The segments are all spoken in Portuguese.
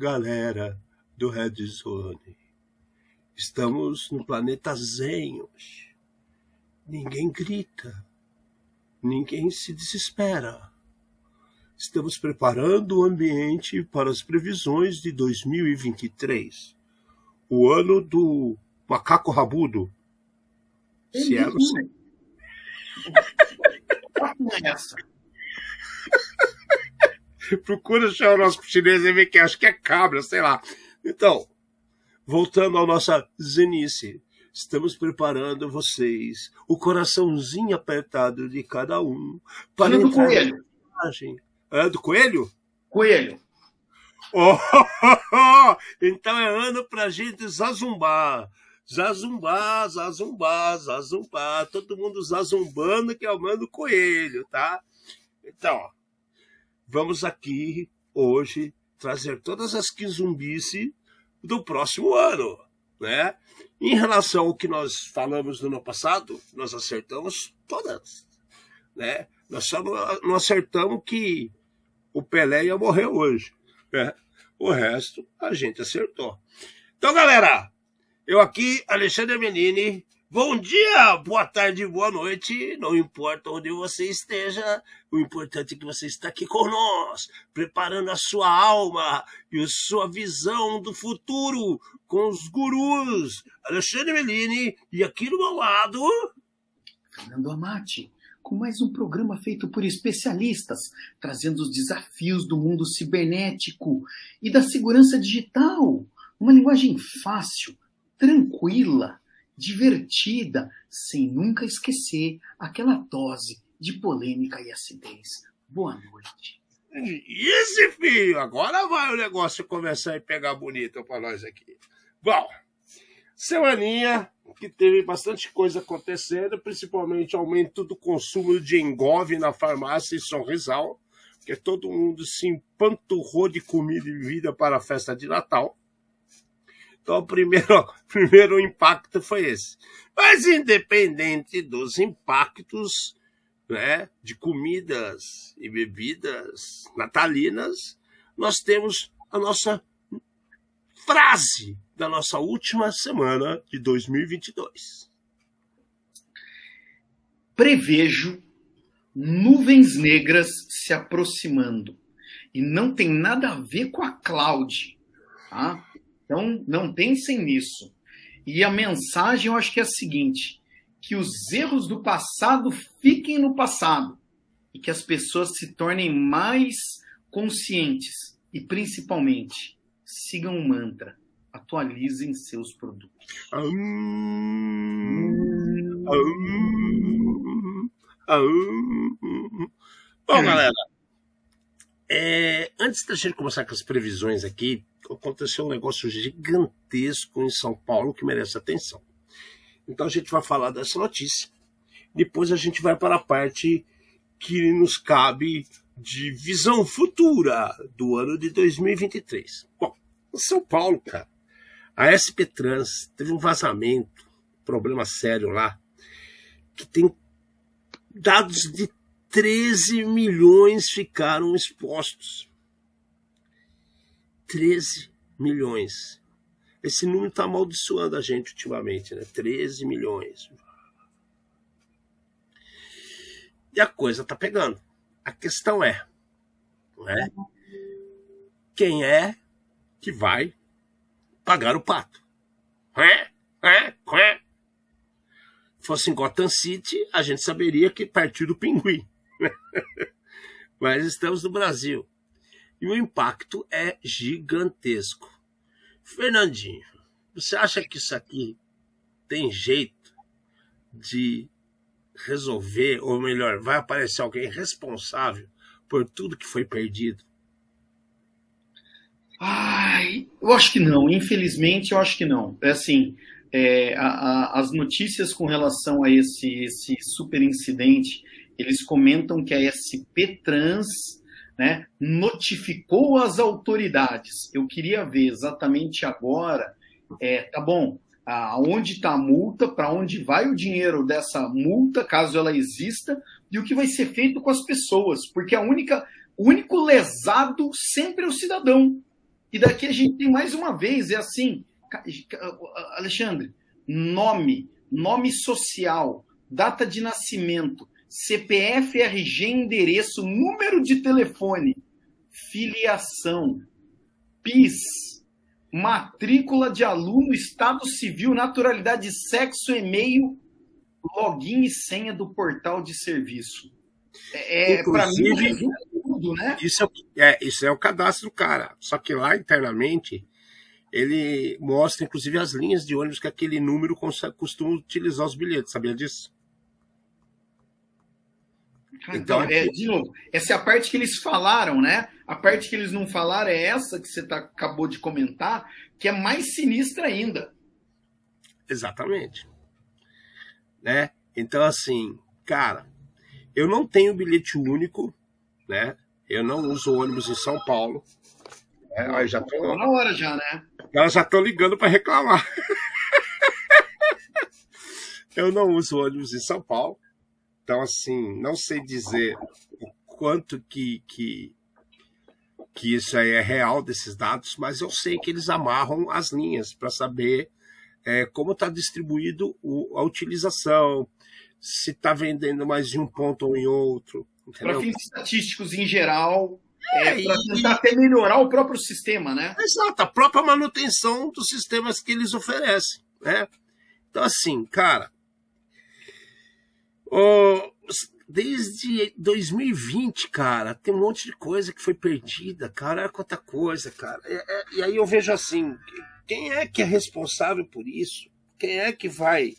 galera do Red Zone. Estamos no planeta Zen hoje. Ninguém grita. Ninguém se desespera. Estamos preparando o ambiente para as previsões de 2023. O ano do macaco rabudo. Se é, não sei. essa. Procura achar o nosso chinês e ver que acho que é cabra, sei lá. Então, voltando à nossa zenice. Estamos preparando vocês, o coraçãozinho apertado de cada um, para do coelho. É do coelho? Coelho. Oh, então é ano pra gente zazumbar. Zazumbar, zazumbar, zazumbar. Todo mundo zazumbando que é o mano coelho, tá? Então, ó, vamos aqui hoje trazer todas as quizumbice do próximo ano, né? Em relação ao que nós falamos no ano passado, nós acertamos todas, né? Nós só não acertamos que o Pelé ia morrer hoje, né? O resto a gente acertou. Então, galera, eu aqui, Alexandre Menini. Bom dia, boa tarde, boa noite. Não importa onde você esteja, o importante é que você está aqui nós, preparando a sua alma e a sua visão do futuro com os gurus. Alexandre Menini e aqui do meu lado. Fernando Amati, com mais um programa feito por especialistas, trazendo os desafios do mundo cibernético e da segurança digital. Uma linguagem fácil, tranquila, divertida, sem nunca esquecer aquela dose de polêmica e acidez. Boa noite. Esse filho, agora vai o negócio começar a pegar bonito para nós aqui. Bom, semaninha que teve bastante coisa acontecendo, principalmente aumento do consumo de engove na farmácia e sorrisal, porque todo mundo se empanturrou de comida e bebida para a festa de Natal. Então, o primeiro, primeiro impacto foi esse. Mas, independente dos impactos né, de comidas e bebidas natalinas, nós temos a nossa frase da nossa última semana de 2022. Prevejo nuvens negras se aproximando. E não tem nada a ver com a cloud. Tá? Então, não pensem nisso. E a mensagem eu acho que é a seguinte: que os erros do passado fiquem no passado e que as pessoas se tornem mais conscientes e, principalmente, sigam o mantra, atualizem seus produtos. Hum, hum. Bom, galera, é, antes da gente começar com as previsões aqui, aconteceu um negócio gigantesco em São Paulo que merece atenção. Então a gente vai falar dessa notícia. Depois a gente vai para a parte que nos cabe de visão futura do ano de 2023. Bom, em São Paulo, cara, a SP Trans teve um vazamento, problema sério lá, que tem dados de 13 milhões ficaram expostos. 13 milhões. Esse número está amaldiçoando a gente ultimamente, né? 13 milhões. E a coisa tá pegando. A questão é, né? quem é que vai pagar o pato? É? É? É? Fosse em Gotham City, a gente saberia que partiu do pinguim. Mas estamos no Brasil. E o impacto é gigantesco. Fernandinho, você acha que isso aqui tem jeito de resolver, ou melhor, vai aparecer alguém responsável por tudo que foi perdido? Ai, eu acho que não. Infelizmente, eu acho que não. É assim, é, a- a- as notícias com relação a esse, esse super incidente, eles comentam que a SP Trans né, notificou as autoridades. Eu queria ver exatamente agora, é, tá bom, aonde está a multa, para onde vai o dinheiro dessa multa, caso ela exista, e o que vai ser feito com as pessoas, porque a única, o único lesado sempre é o cidadão. E daqui a gente tem mais uma vez, é assim, Alexandre, nome, nome social, data de nascimento, CPF, RG, endereço, número de telefone, filiação, PIS, matrícula de aluno, estado civil, naturalidade, sexo, e-mail, login e senha do portal de serviço. É, é para mim, tudo, né? Isso é, é, isso é o cadastro do cara. Só que lá internamente ele mostra, inclusive, as linhas de ônibus que aquele número costuma utilizar os bilhetes. Sabia disso? Então, é, de novo, essa é a parte que eles falaram, né? A parte que eles não falaram é essa que você tá, acabou de comentar, que é mais sinistra ainda. Exatamente. Né? Então, assim, cara, eu não tenho bilhete único, né? Eu não uso ônibus em São Paulo. É, já tô... na hora já, né? Elas já estão ligando para reclamar. eu não uso ônibus em São Paulo. Então, assim, não sei dizer o quanto que, que, que isso aí é real desses dados, mas eu sei que eles amarram as linhas para saber é, como está distribuído o, a utilização, se está vendendo mais de um ponto ou em outro. Para fins estatísticos em geral, é, é para tentar até melhorar o próprio sistema, né? Exato, a própria manutenção dos sistemas que eles oferecem, né? Então, assim, cara, desde 2020, cara, tem um monte de coisa que foi perdida, cara, quanta coisa, cara. E, é, e aí eu vejo assim, quem é que é responsável por isso? Quem é que vai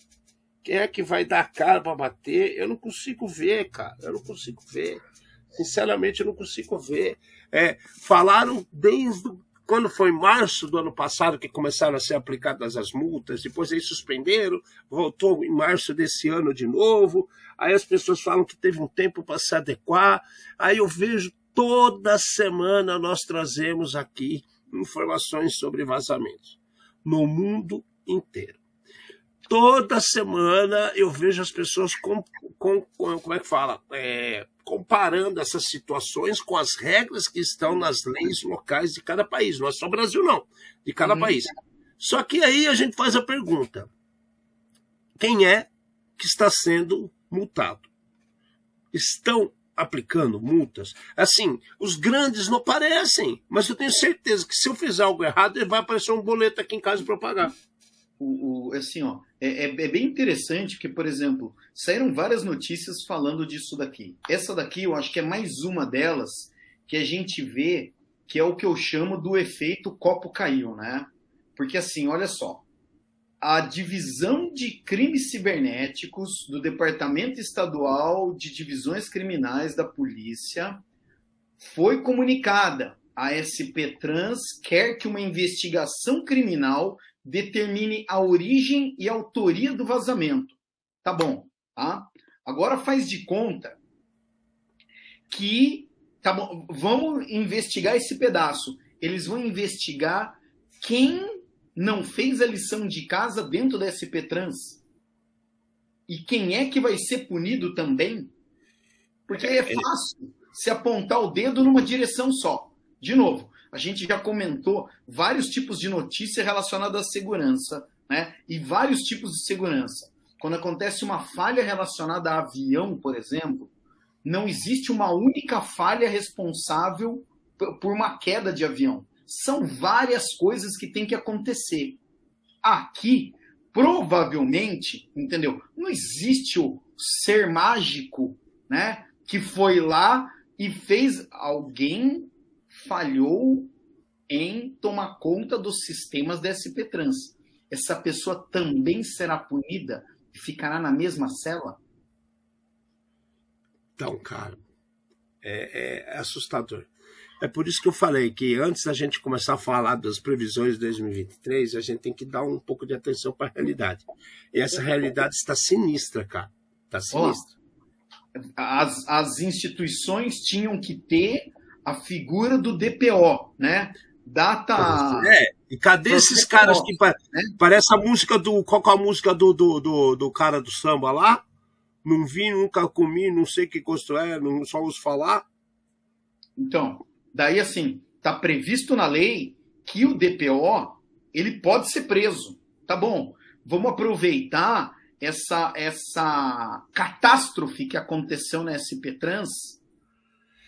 quem é que vai dar cara para bater? Eu não consigo ver, cara. Eu não consigo ver. Sinceramente, eu não consigo ver. É, falaram desde quando foi março do ano passado que começaram a ser aplicadas as multas, depois aí suspenderam, voltou em março desse ano de novo. Aí as pessoas falam que teve um tempo para se adequar. Aí eu vejo toda semana nós trazemos aqui informações sobre vazamentos no mundo inteiro toda semana eu vejo as pessoas com, com, com como é que fala? É, comparando essas situações com as regras que estão nas leis locais de cada país. Não é só Brasil não. De cada uhum. país. Só que aí a gente faz a pergunta. Quem é que está sendo multado? Estão aplicando multas? Assim os grandes não aparecem mas eu tenho certeza que se eu fizer algo errado vai aparecer um boleto aqui em casa para pagar. O, o, assim, ó, é, é, é, bem interessante que, por exemplo, saíram várias notícias falando disso daqui. Essa daqui eu acho que é mais uma delas que a gente vê que é o que eu chamo do efeito copo caiu, né? Porque assim, olha só, a divisão de crimes cibernéticos do Departamento Estadual de Divisões Criminais da Polícia foi comunicada. A SP Trans quer que uma investigação criminal determine a origem e a autoria do vazamento. Tá bom, tá? Agora faz de conta que tá bom, vamos investigar esse pedaço. Eles vão investigar quem não fez a lição de casa dentro da SP Trans. E quem é que vai ser punido também? Porque é, é fácil se apontar o dedo numa direção só. De novo, a gente já comentou vários tipos de notícia relacionada à segurança, né? E vários tipos de segurança. Quando acontece uma falha relacionada a avião, por exemplo, não existe uma única falha responsável por uma queda de avião. São várias coisas que têm que acontecer. Aqui, provavelmente, entendeu? Não existe o ser mágico, né? Que foi lá e fez alguém falhou em tomar conta dos sistemas da SP Trans. Essa pessoa também será punida e ficará na mesma cela? Então, cara, é, é assustador. É por isso que eu falei que antes da gente começar a falar das previsões de 2023, a gente tem que dar um pouco de atenção para a realidade. E essa realidade está sinistra, cara. Está sinistra. as, as instituições tinham que ter a figura do DPO, né? Data. É, e cadê esses caras que. Né? Parece a música do. Qual é a música do, do, do, do, cara do samba lá? Não vi, nunca comi, não sei que gosto é, não só ouço falar. Então, daí assim, está previsto na lei que o DPO ele pode ser preso. Tá bom, vamos aproveitar essa, essa catástrofe que aconteceu na SP Trans.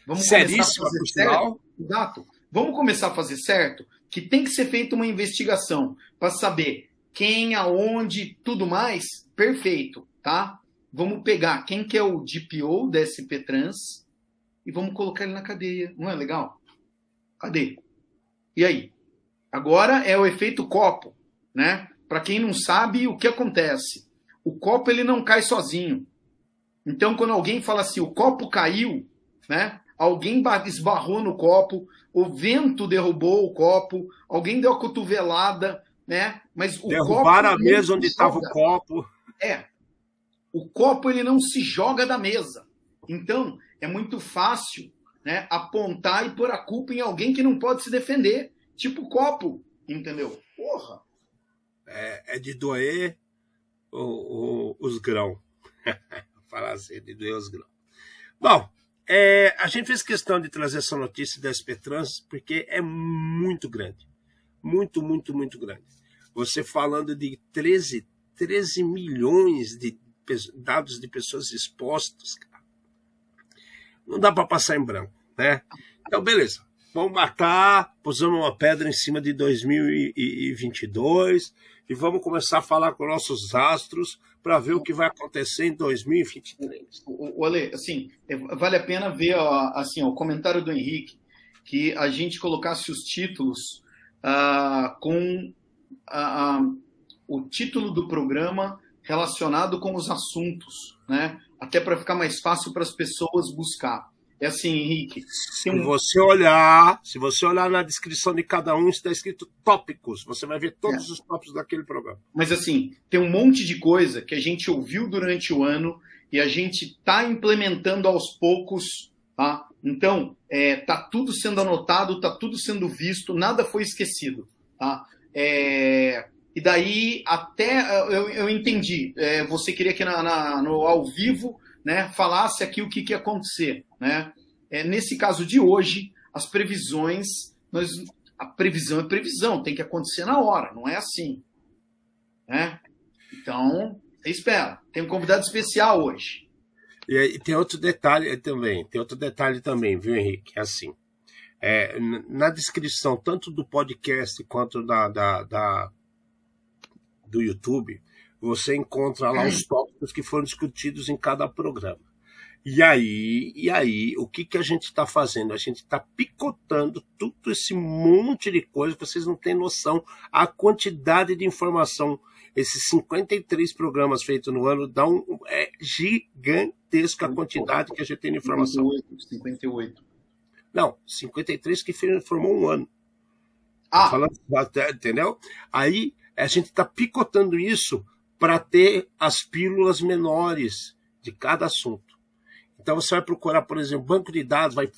Vamos Seríssima, começar a fazer certo. Exato. Vamos começar a fazer certo que tem que ser feita uma investigação para saber quem, aonde, tudo mais. Perfeito, tá? Vamos pegar quem que é o DPO da SP Trans e vamos colocar ele na cadeia. Não é legal? Cadê? E aí? Agora é o efeito copo, né? Para quem não sabe, o que acontece? O copo ele não cai sozinho. Então, quando alguém fala assim, o copo caiu, né? Alguém esbarrou no copo, o vento derrubou o copo, alguém deu a cotovelada, né? Mas o Derrubaram copo, a mesa onde estava o copo. É. O copo ele não se joga da mesa. Então, é muito fácil né, apontar e pôr a culpa em alguém que não pode se defender. Tipo o copo, entendeu? Porra! É, é de doer o, o, os grãos. Falar assim, de doer os grãos. Bom, é, a gente fez questão de trazer essa notícia da SP Trans porque é muito grande. Muito, muito, muito grande. Você falando de 13, 13 milhões de dados de pessoas expostas, cara. Não dá para passar em branco, né? Então, beleza. Vamos matar, pusamos uma pedra em cima de 2022 e vamos começar a falar com nossos astros para ver o que vai acontecer em 2023. O, Ale, assim, é, vale a pena ver assim, o comentário do Henrique, que a gente colocasse os títulos uh, com o título do programa relacionado com os assuntos, né? Até para ficar mais fácil para as pessoas buscar. É assim, Henrique. Se um... você olhar, se você olhar na descrição de cada um, está escrito tópicos. Você vai ver todos é. os tópicos daquele programa. Mas assim, tem um monte de coisa que a gente ouviu durante o ano e a gente está implementando aos poucos, tá? Então, é, tá tudo sendo anotado, tá tudo sendo visto, nada foi esquecido, tá? É, e daí até eu, eu entendi. É, você queria que na, na, no ao vivo né, falasse aqui o que, que ia acontecer. Né? É, nesse caso de hoje, as previsões, nós, a previsão é previsão, tem que acontecer na hora, não é assim. Né? Então, espera. Tem um convidado especial hoje. E, tem outro detalhe também, tem outro detalhe também, viu, Henrique? É assim, é, na descrição, tanto do podcast quanto da, da, da do YouTube, você encontra lá os tópicos que foram discutidos em cada programa. E aí, e aí, o que, que a gente está fazendo? A gente está picotando tudo esse monte de coisa, vocês não têm noção a quantidade de informação. Esses 53 programas feitos no ano dão um, é gigantesca a quantidade que a gente tem de informação. 58, 58. Não, 53 que formou um ano. Ah. Falando, entendeu? Aí a gente está picotando isso para ter as pílulas menores de cada assunto. Então você vai procurar, por exemplo, banco de dados, vai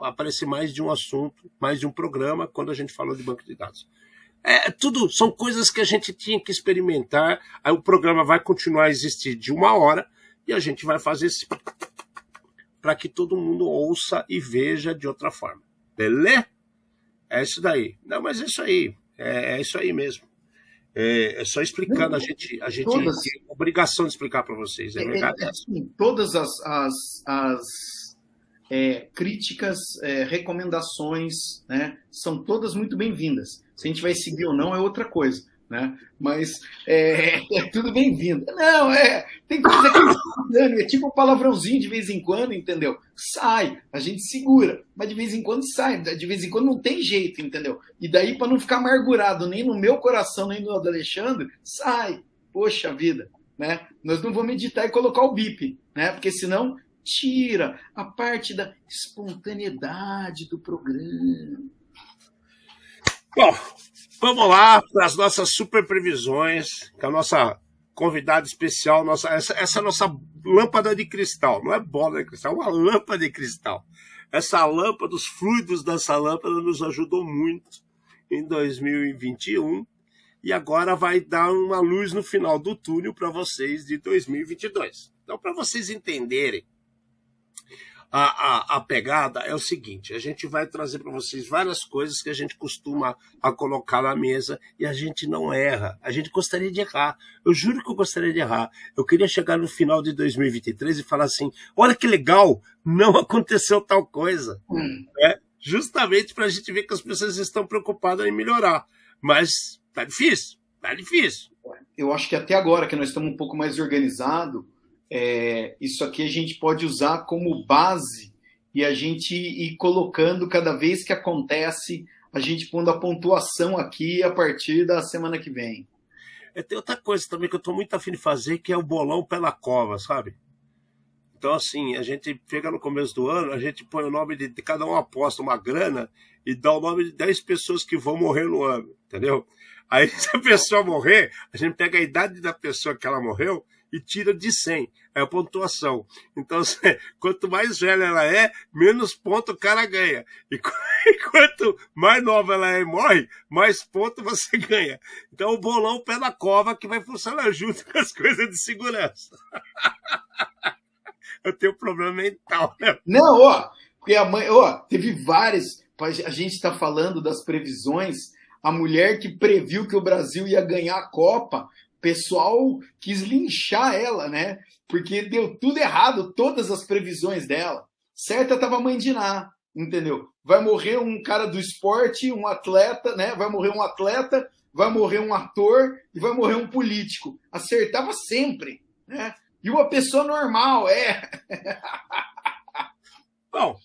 aparecer mais de um assunto, mais de um programa quando a gente falou de banco de dados. É tudo, são coisas que a gente tinha que experimentar. Aí o programa vai continuar a existir de uma hora e a gente vai fazer esse para que todo mundo ouça e veja de outra forma. Beleza? É isso daí. Não, mas é isso aí. É, é isso aí mesmo. É, é só explicando, a gente, a gente todas, tem obrigação de explicar para vocês, é, é verdade? É, assim, todas as, as, as é, críticas, é, recomendações, né, são todas muito bem-vindas. Se a gente vai seguir ou não é outra coisa né? Mas é, é tudo bem-vindo. Não, é. Tem coisa que é tipo um palavrãozinho de vez em quando, entendeu? Sai, a gente segura, mas de vez em quando sai, de vez em quando não tem jeito, entendeu? E daí, para não ficar amargurado nem no meu coração, nem no do Alexandre, sai. Poxa vida, né? Nós não vamos editar e colocar o bip, né? Porque senão tira a parte da espontaneidade do programa. Bom, Vamos lá para as nossas super previsões, com a nossa convidada especial, nossa, essa, essa nossa lâmpada de cristal. Não é bola de cristal, é uma lâmpada de cristal. Essa lâmpada, os fluidos dessa lâmpada nos ajudou muito em 2021 e agora vai dar uma luz no final do túnel para vocês de 2022. Então, para vocês entenderem a, a, a, pegada é o seguinte: a gente vai trazer para vocês várias coisas que a gente costuma a colocar na mesa e a gente não erra. A gente gostaria de errar. Eu juro que eu gostaria de errar. Eu queria chegar no final de 2023 e falar assim: olha que legal, não aconteceu tal coisa. Hum. É, justamente para a gente ver que as pessoas estão preocupadas em melhorar. Mas tá difícil, tá difícil. Eu acho que até agora que nós estamos um pouco mais organizados é, isso aqui a gente pode usar como base e a gente ir colocando cada vez que acontece, a gente pondo a pontuação aqui a partir da semana que vem. É, tem outra coisa também que eu estou muito afim de fazer, que é o bolão pela cova, sabe? Então, assim, a gente pega no começo do ano, a gente põe o nome de, de cada um aposta uma grana e dá o nome de 10 pessoas que vão morrer no ano, entendeu? Aí, se a pessoa morrer, a gente pega a idade da pessoa que ela morreu e tira de 100. É a pontuação. Então, quanto mais velha ela é, menos ponto o cara ganha. E quanto mais nova ela é e morre, mais ponto você ganha. Então, o bolão pé na cova que vai funcionar junto com as coisas de segurança. Eu tenho problema mental, né? Não, ó, porque a mãe, ó, teve várias. A gente está falando das previsões. A mulher que previu que o Brasil ia ganhar a Copa pessoal quis linchar ela, né? Porque deu tudo errado, todas as previsões dela. Certa estava a mãe de Ná, entendeu? Vai morrer um cara do esporte, um atleta, né? Vai morrer um atleta, vai morrer um ator e vai morrer um político. Acertava sempre, né? E uma pessoa normal, é. Bom,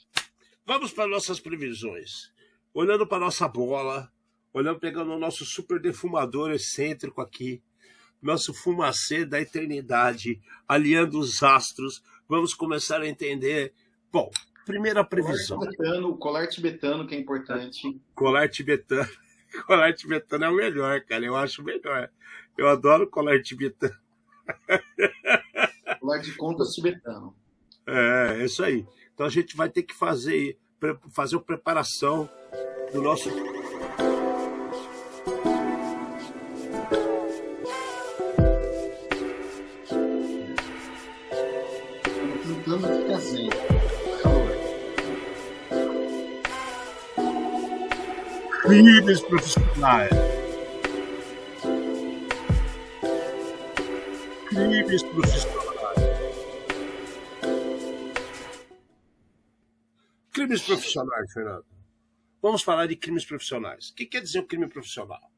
vamos para nossas previsões. Olhando para nossa bola, olhando, pegando o nosso super defumador excêntrico aqui, nosso fumacê da eternidade, aliando os astros. Vamos começar a entender. Bom, primeira previsão. Colar tibetano, o colar tibetano que é importante. Colar tibetano. Colar tibetano é o melhor, cara. Eu acho melhor. Eu adoro colar tibetano. Colar de contas tibetano. É, é isso aí. Então a gente vai ter que fazer, fazer a preparação do nosso crimes profissionais. Crimes profissionais. Crimes profissionais, Fernando. Vamos falar de crimes profissionais. O que quer dizer o crime profissional?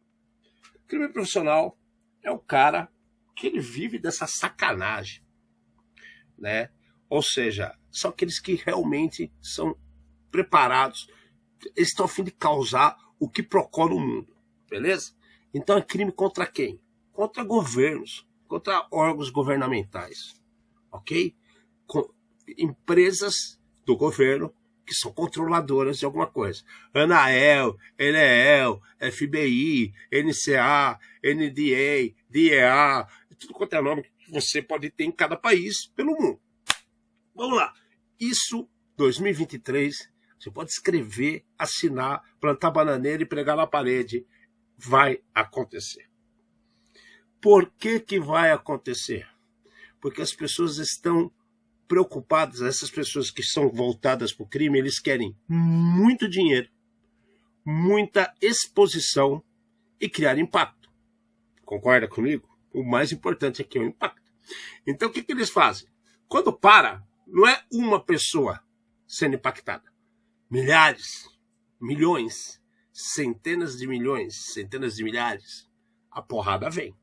crime profissional é o cara que ele vive dessa sacanagem, né? Ou seja, são aqueles que realmente são preparados, estão a fim de causar o que procura o mundo, beleza? Então é crime contra quem? Contra governos, contra órgãos governamentais, ok? Com empresas do governo que são controladoras de alguma coisa. Anael, Enel, FBI, NCA, NDA, DEA, tudo quanto é nome que você pode ter em cada país pelo mundo. Vamos lá. Isso, 2023, você pode escrever, assinar, plantar bananeira e pregar na parede. Vai acontecer. Por que, que vai acontecer? Porque as pessoas estão preocupadas, essas pessoas que são voltadas para o crime, eles querem muito dinheiro, muita exposição e criar impacto. Concorda comigo? O mais importante aqui é o impacto. Então o que, que eles fazem? Quando para, não é uma pessoa sendo impactada milhares, milhões, centenas de milhões, centenas de milhares, a porrada vem.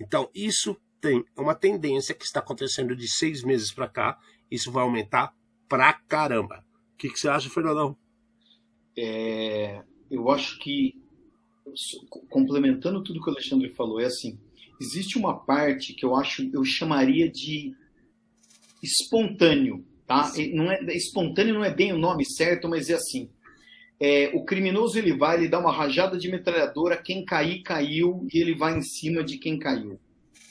Então, isso tem uma tendência que está acontecendo de seis meses para cá. Isso vai aumentar pra caramba. O que, que você acha, Fernandão? É, eu acho que, complementando tudo que o Alexandre falou, é assim: existe uma parte que eu acho, eu chamaria de espontâneo Tá? Não é, espontâneo não é bem o nome certo, mas é assim. É, o criminoso ele vai, ele dá uma rajada de metralhadora, quem cair, caiu, e ele vai em cima de quem caiu.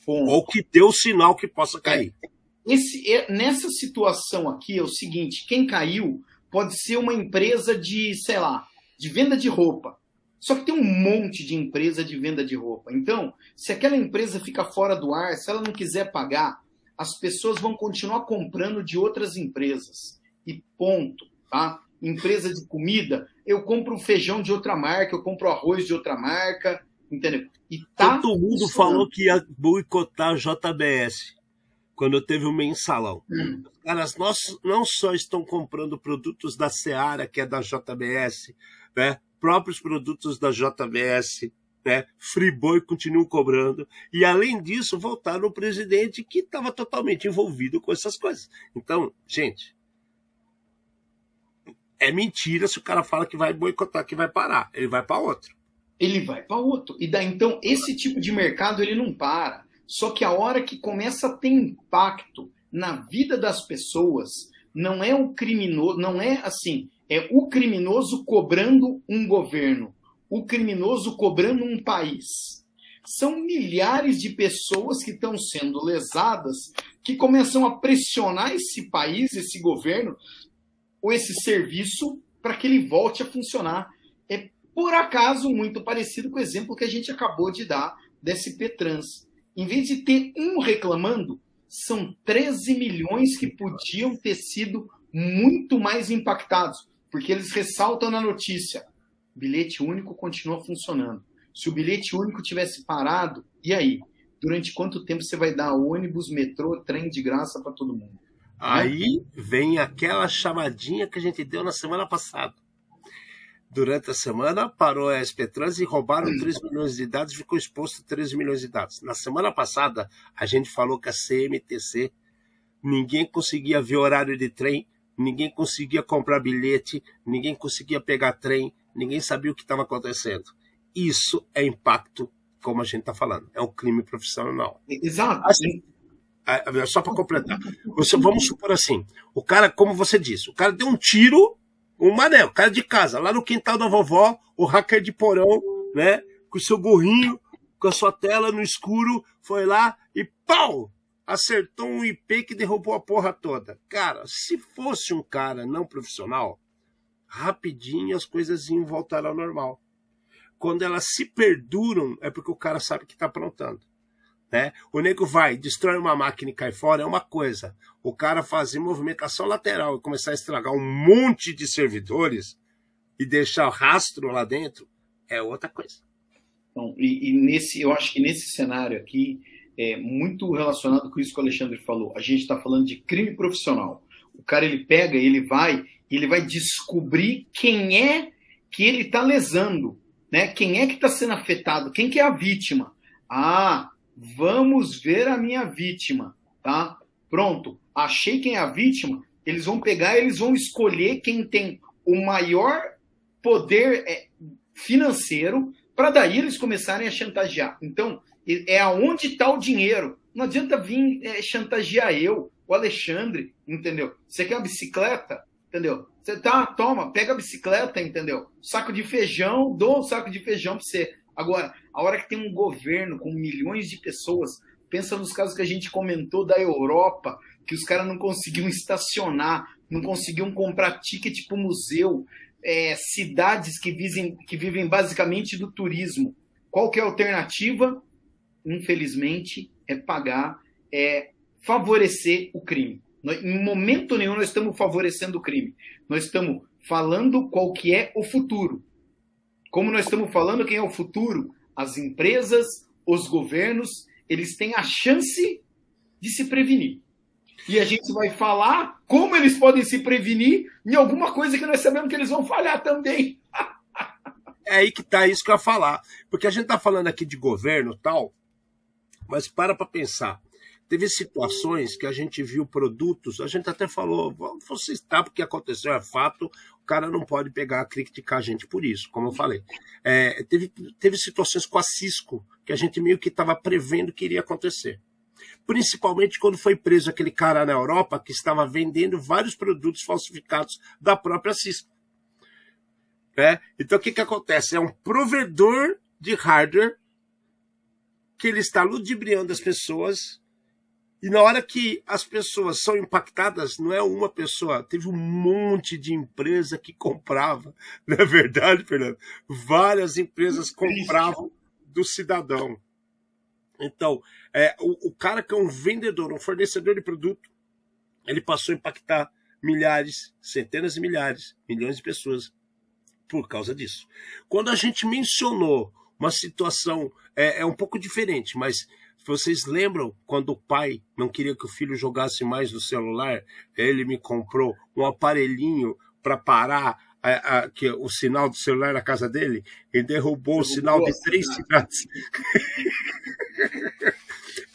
Ponto. Ou que deu sinal que possa cair. É, esse, é, nessa situação aqui é o seguinte: quem caiu pode ser uma empresa de, sei lá, de venda de roupa. Só que tem um monte de empresa de venda de roupa. Então, se aquela empresa fica fora do ar, se ela não quiser pagar, as pessoas vão continuar comprando de outras empresas. E ponto, tá? Empresa de comida, eu compro feijão de outra marca, eu compro arroz de outra marca, entendeu? E tá Todo mundo falou que ia boicotar a JBS quando teve o mensalão. Hum. Os caras nós, não só estão comprando produtos da Seara, que é da JBS, né? próprios produtos da JBS, né? Friboi continuam cobrando. E, além disso, voltaram o presidente que estava totalmente envolvido com essas coisas. Então, gente, é mentira se o cara fala que vai boicotar, que vai parar. Ele vai para outro. Ele vai para outro. E daí, então, esse tipo de mercado ele não para. Só que a hora que começa a ter impacto na vida das pessoas, não é o criminoso, não é assim, é o criminoso cobrando um governo, o criminoso cobrando um país. São milhares de pessoas que estão sendo lesadas, que começam a pressionar esse país, esse governo, ou esse serviço, para que ele volte a funcionar. É, por acaso, muito parecido com o exemplo que a gente acabou de dar da SP Trans. Em vez de ter um reclamando, são 13 milhões que podiam ter sido muito mais impactados, porque eles ressaltam na notícia: bilhete único continua funcionando. Se o bilhete único tivesse parado, e aí? Durante quanto tempo você vai dar ônibus, metrô, trem de graça para todo mundo? Aí vem aquela chamadinha que a gente deu na semana passada durante a semana, parou a SP Trans e roubaram 3 milhões de dados e ficou exposto a 13 milhões de dados. Na semana passada, a gente falou que a CMTC, ninguém conseguia ver horário de trem, ninguém conseguia comprar bilhete, ninguém conseguia pegar trem, ninguém sabia o que estava acontecendo. Isso é impacto, como a gente está falando, é um crime profissional. Exato. Assim, só para completar, vamos supor assim, o cara, como você disse, o cara deu um tiro um mané, o cara de casa, lá no quintal da vovó, o hacker de porão, né? Com o seu gorrinho, com a sua tela no escuro, foi lá e pau! Acertou um IP que derrubou a porra toda. Cara, se fosse um cara não profissional, rapidinho as coisas iam voltar ao normal. Quando elas se perduram, é porque o cara sabe que está aprontando. Né? O nego vai, destrói uma máquina e cai fora, é uma coisa. O cara fazer movimentação lateral e começar a estragar um monte de servidores e deixar rastro lá dentro é outra coisa. Então, e, e, nesse, eu acho que nesse cenário aqui, é muito relacionado com isso que o Alexandre falou. A gente está falando de crime profissional. O cara ele pega, ele vai, ele vai descobrir quem é que ele está lesando, né? Quem é que está sendo afetado, quem que é a vítima. Ah, vamos ver a minha vítima, tá? Pronto, achei quem é a vítima, eles vão pegar, eles vão escolher quem tem o maior poder é, financeiro para daí eles começarem a chantagear. Então, é aonde está o dinheiro. Não adianta vir é, chantagear eu, o Alexandre, entendeu? Você quer uma bicicleta, entendeu? Você tá, toma, pega a bicicleta, entendeu? Saco de feijão, dou um saco de feijão para você. Agora, a hora que tem um governo com milhões de pessoas, pensa nos casos que a gente comentou da Europa, que os caras não conseguiam estacionar, não conseguiam comprar ticket para o museu, é, cidades que, vivem, que vivem basicamente do turismo. Qual que é a alternativa? Infelizmente, é pagar, é favorecer o crime. Em momento nenhum nós estamos favorecendo o crime. Nós estamos falando qual que é o futuro. Como nós estamos falando, quem é o futuro? As empresas, os governos, eles têm a chance de se prevenir. E a gente vai falar como eles podem se prevenir em alguma coisa que nós sabemos que eles vão falhar também. é aí que tá isso que eu ia falar. Porque a gente tá falando aqui de governo tal, mas para para pensar. Teve situações que a gente viu produtos, a gente até falou, vamos citar porque aconteceu, é fato, o cara não pode pegar, criticar a gente por isso, como eu falei. É, teve, teve situações com a Cisco, que a gente meio que estava prevendo que iria acontecer. Principalmente quando foi preso aquele cara na Europa que estava vendendo vários produtos falsificados da própria Cisco. É? Então o que, que acontece? É um provedor de hardware que ele está ludibriando as pessoas e na hora que as pessoas são impactadas, não é uma pessoa, teve um monte de empresa que comprava. Não é verdade, Fernando? Várias empresas compravam do cidadão. Então, é, o, o cara que é um vendedor, um fornecedor de produto, ele passou a impactar milhares, centenas de milhares, milhões de pessoas por causa disso. Quando a gente mencionou uma situação é, é um pouco diferente, mas vocês lembram quando o pai não queria que o filho jogasse mais no celular? Ele me comprou um aparelhinho para parar a, a, que, o sinal do celular na casa dele e derrubou, derrubou o sinal de três cidades.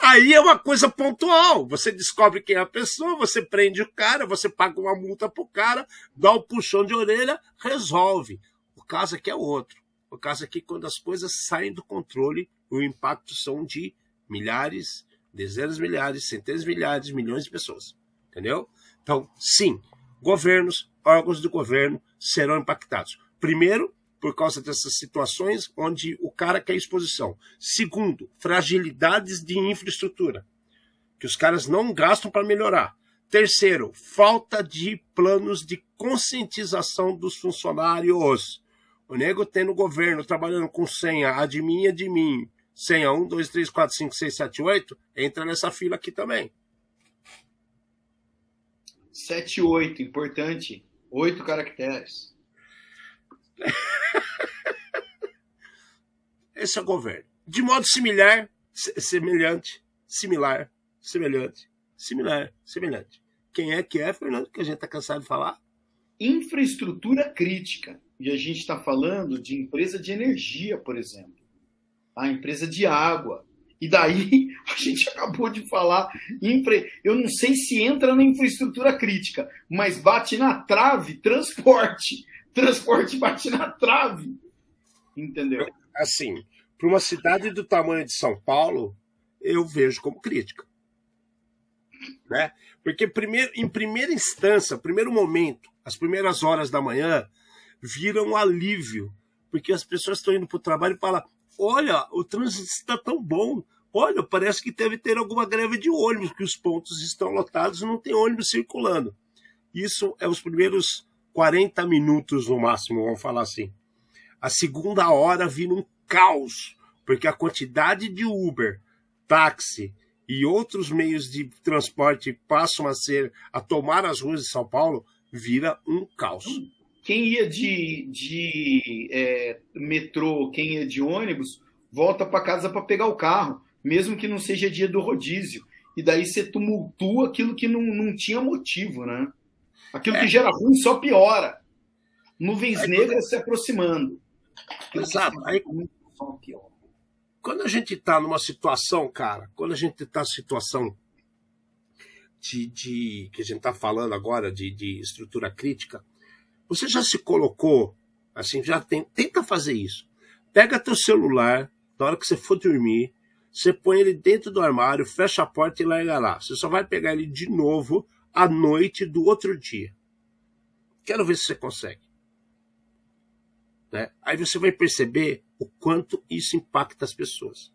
Aí é uma coisa pontual. Você descobre quem é a pessoa, você prende o cara, você paga uma multa pro cara, dá um puxão de orelha, resolve. O caso aqui é outro. O caso aqui, quando as coisas saem do controle, o impacto são de milhares, dezenas de milhares, centenas de milhares, milhões de pessoas. Entendeu? Então, sim, governos, órgãos do governo serão impactados. Primeiro, por causa dessas situações onde o cara quer exposição. Segundo, fragilidades de infraestrutura, que os caras não gastam para melhorar. Terceiro, falta de planos de conscientização dos funcionários. O nego tem no governo trabalhando com senha, admin, admin, senha 1, 2, 3, 4, 5, 6, 7, 8, entra nessa fila aqui também. 7, 8, importante. Oito caracteres. Esse é o governo. De modo similar, semelhante, similar, semelhante, similar, semelhante. Quem é que é, Fernando, que a gente está cansado de falar? Infraestrutura crítica. E a gente está falando de empresa de energia, por exemplo. A empresa de água. E daí a gente acabou de falar. Eu não sei se entra na infraestrutura crítica, mas bate na trave transporte. Transporte bate na trave. Entendeu? Assim, para uma cidade do tamanho de São Paulo, eu vejo como crítica. Né? Porque primeiro, em primeira instância, primeiro momento, as primeiras horas da manhã, viram um alívio. Porque as pessoas estão indo para o trabalho e falam: olha, o trânsito está tão bom. Olha, parece que deve ter alguma greve de ônibus, que os pontos estão lotados e não tem ônibus circulando. Isso é os primeiros 40 minutos no máximo, vamos falar assim. A segunda hora vira um caos, porque a quantidade de Uber, táxi e outros meios de transporte passam a ser a tomar as ruas de São Paulo, vira um caos. Quem ia de, de é, metrô, quem ia de ônibus, volta para casa para pegar o carro, mesmo que não seja dia do rodízio. E daí você tumultua aquilo que não, não tinha motivo, né? Aquilo é. que gera ruim só piora. Nuvens é, negras se aproximando. Exato. Aí, só piora. Quando a gente está numa situação, cara, quando a gente está numa situação de, de, que a gente está falando agora de, de estrutura crítica, você já se colocou, assim, já tem, tenta fazer isso. Pega teu celular, na hora que você for dormir, você põe ele dentro do armário, fecha a porta e larga lá. Você só vai pegar ele de novo à noite do outro dia. Quero ver se você consegue. Né? Aí você vai perceber o quanto isso impacta as pessoas.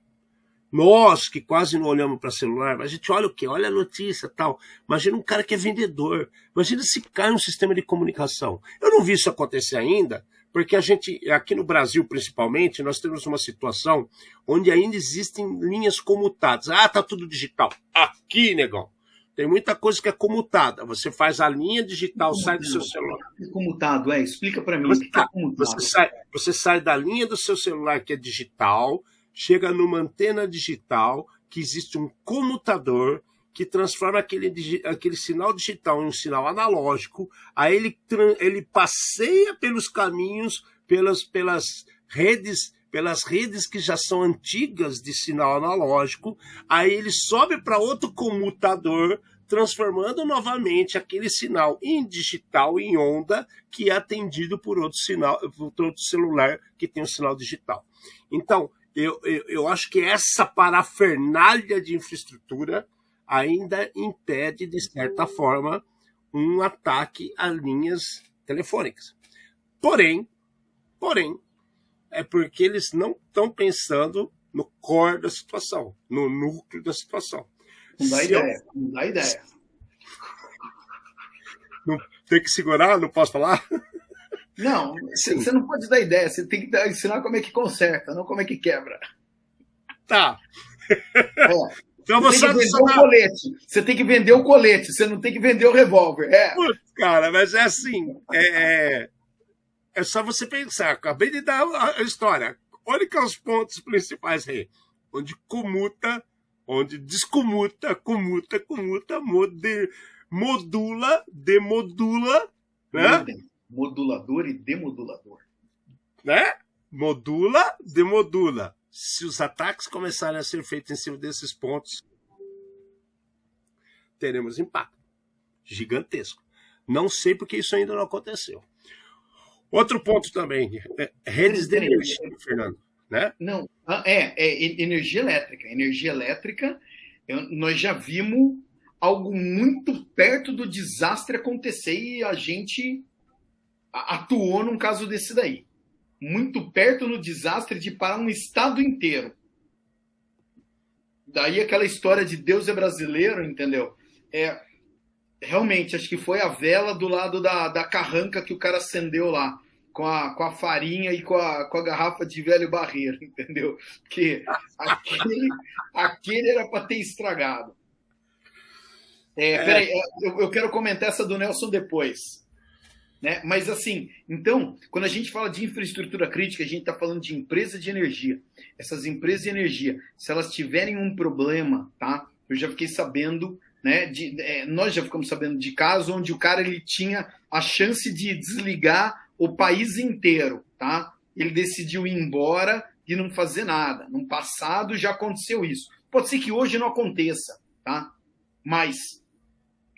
Nós que quase não olhamos para celular, a gente olha o quê? Olha a notícia tal. Imagina um cara que é vendedor. Imagina se cai um sistema de comunicação. Eu não vi isso acontecer ainda, porque a gente, aqui no Brasil principalmente, nós temos uma situação onde ainda existem linhas comutadas. Ah, tá tudo digital. Aqui, negão. Tem muita coisa que é comutada. Você faz a linha digital, comutado. sai do seu celular. É comutado, é? Explica para mim o que, que é comutado. Você sai, você sai da linha do seu celular, que é digital, chega numa antena digital que existe um comutador que transforma aquele, aquele sinal digital em um sinal analógico, aí ele, ele passeia pelos caminhos, pelas, pelas redes, pelas redes que já são antigas de sinal analógico, aí ele sobe para outro comutador, transformando novamente aquele sinal em digital, em onda, que é atendido por outro sinal, por outro celular que tem o um sinal digital. Então, eu, eu, eu acho que essa parafernália de infraestrutura ainda impede, de certa forma, um ataque a linhas telefônicas. Porém, porém, é porque eles não estão pensando no core da situação, no núcleo da situação. Não dá Se ideia, eu... não dá ideia. Não, tem que segurar? Não posso falar? Não, Sim. você não pode dar ideia, você tem que ensinar como é que conserta, não como é que quebra. Tá. É. Então você, você tem que vender o colete. Você tem que vender o colete, você não tem que vender o revólver. É. Putz, cara, mas é assim. É, é, é só você pensar. Acabei de dar a história. Olha que é os pontos principais aí. Onde comuta, onde descomuta, comuta, comuta, mode, modula, demodula. Né? Modulador e demodulador. Né? Modula, demodula se os ataques começarem a ser feitos em cima desses pontos, teremos impacto gigantesco. Não sei porque isso ainda não aconteceu. Outro ponto também, é, redes de energia, Fernando. Né? Não, ah, é, é energia elétrica. Energia elétrica, nós já vimos algo muito perto do desastre acontecer e a gente atuou num caso desse daí muito perto no desastre de parar um estado inteiro. Daí aquela história de Deus é brasileiro, entendeu? É, realmente, acho que foi a vela do lado da, da carranca que o cara acendeu lá, com a, com a farinha e com a, com a garrafa de velho barreiro, entendeu? Porque aquele, aquele era para ter estragado. É, é. Peraí, é, eu, eu quero comentar essa do Nelson depois. Né? Mas assim, então, quando a gente fala de infraestrutura crítica, a gente está falando de empresa de energia. Essas empresas de energia, se elas tiverem um problema, tá? Eu já fiquei sabendo, né? De, é, nós já ficamos sabendo de casos onde o cara ele tinha a chance de desligar o país inteiro, tá? Ele decidiu ir embora e não fazer nada. No passado já aconteceu isso. Pode ser que hoje não aconteça, tá? Mas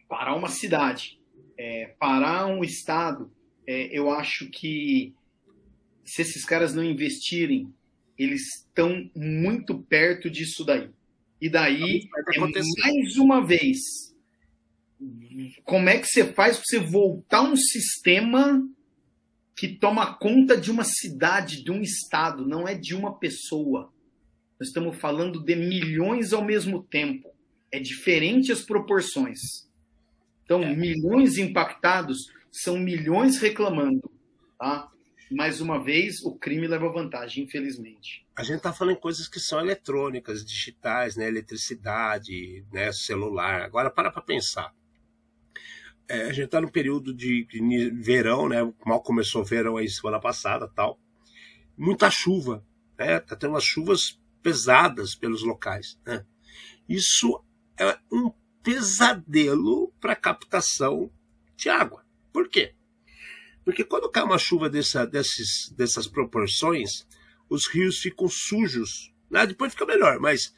para uma cidade é, parar um Estado, é, eu acho que se esses caras não investirem, eles estão muito perto disso daí. E daí, é mais uma vez, como é que você faz para você voltar um sistema que toma conta de uma cidade, de um estado, não é de uma pessoa. Nós estamos falando de milhões ao mesmo tempo. É diferente as proporções. Então, é. milhões impactados são milhões reclamando. Tá? Mais uma vez, o crime leva vantagem, infelizmente. A gente está falando em coisas que são eletrônicas, digitais, né? eletricidade, né? celular. Agora, para para pensar. É, a gente está no período de, de, verão, né? Mal começou o verão aí semana passada tal. Muita chuva, né? Tá tendo umas chuvas pesadas pelos locais, né? Isso é um pesadelo para captação de água. Por quê? Porque quando cai uma chuva dessa, desses, dessas proporções, os rios ficam sujos. Né? Depois fica melhor, mas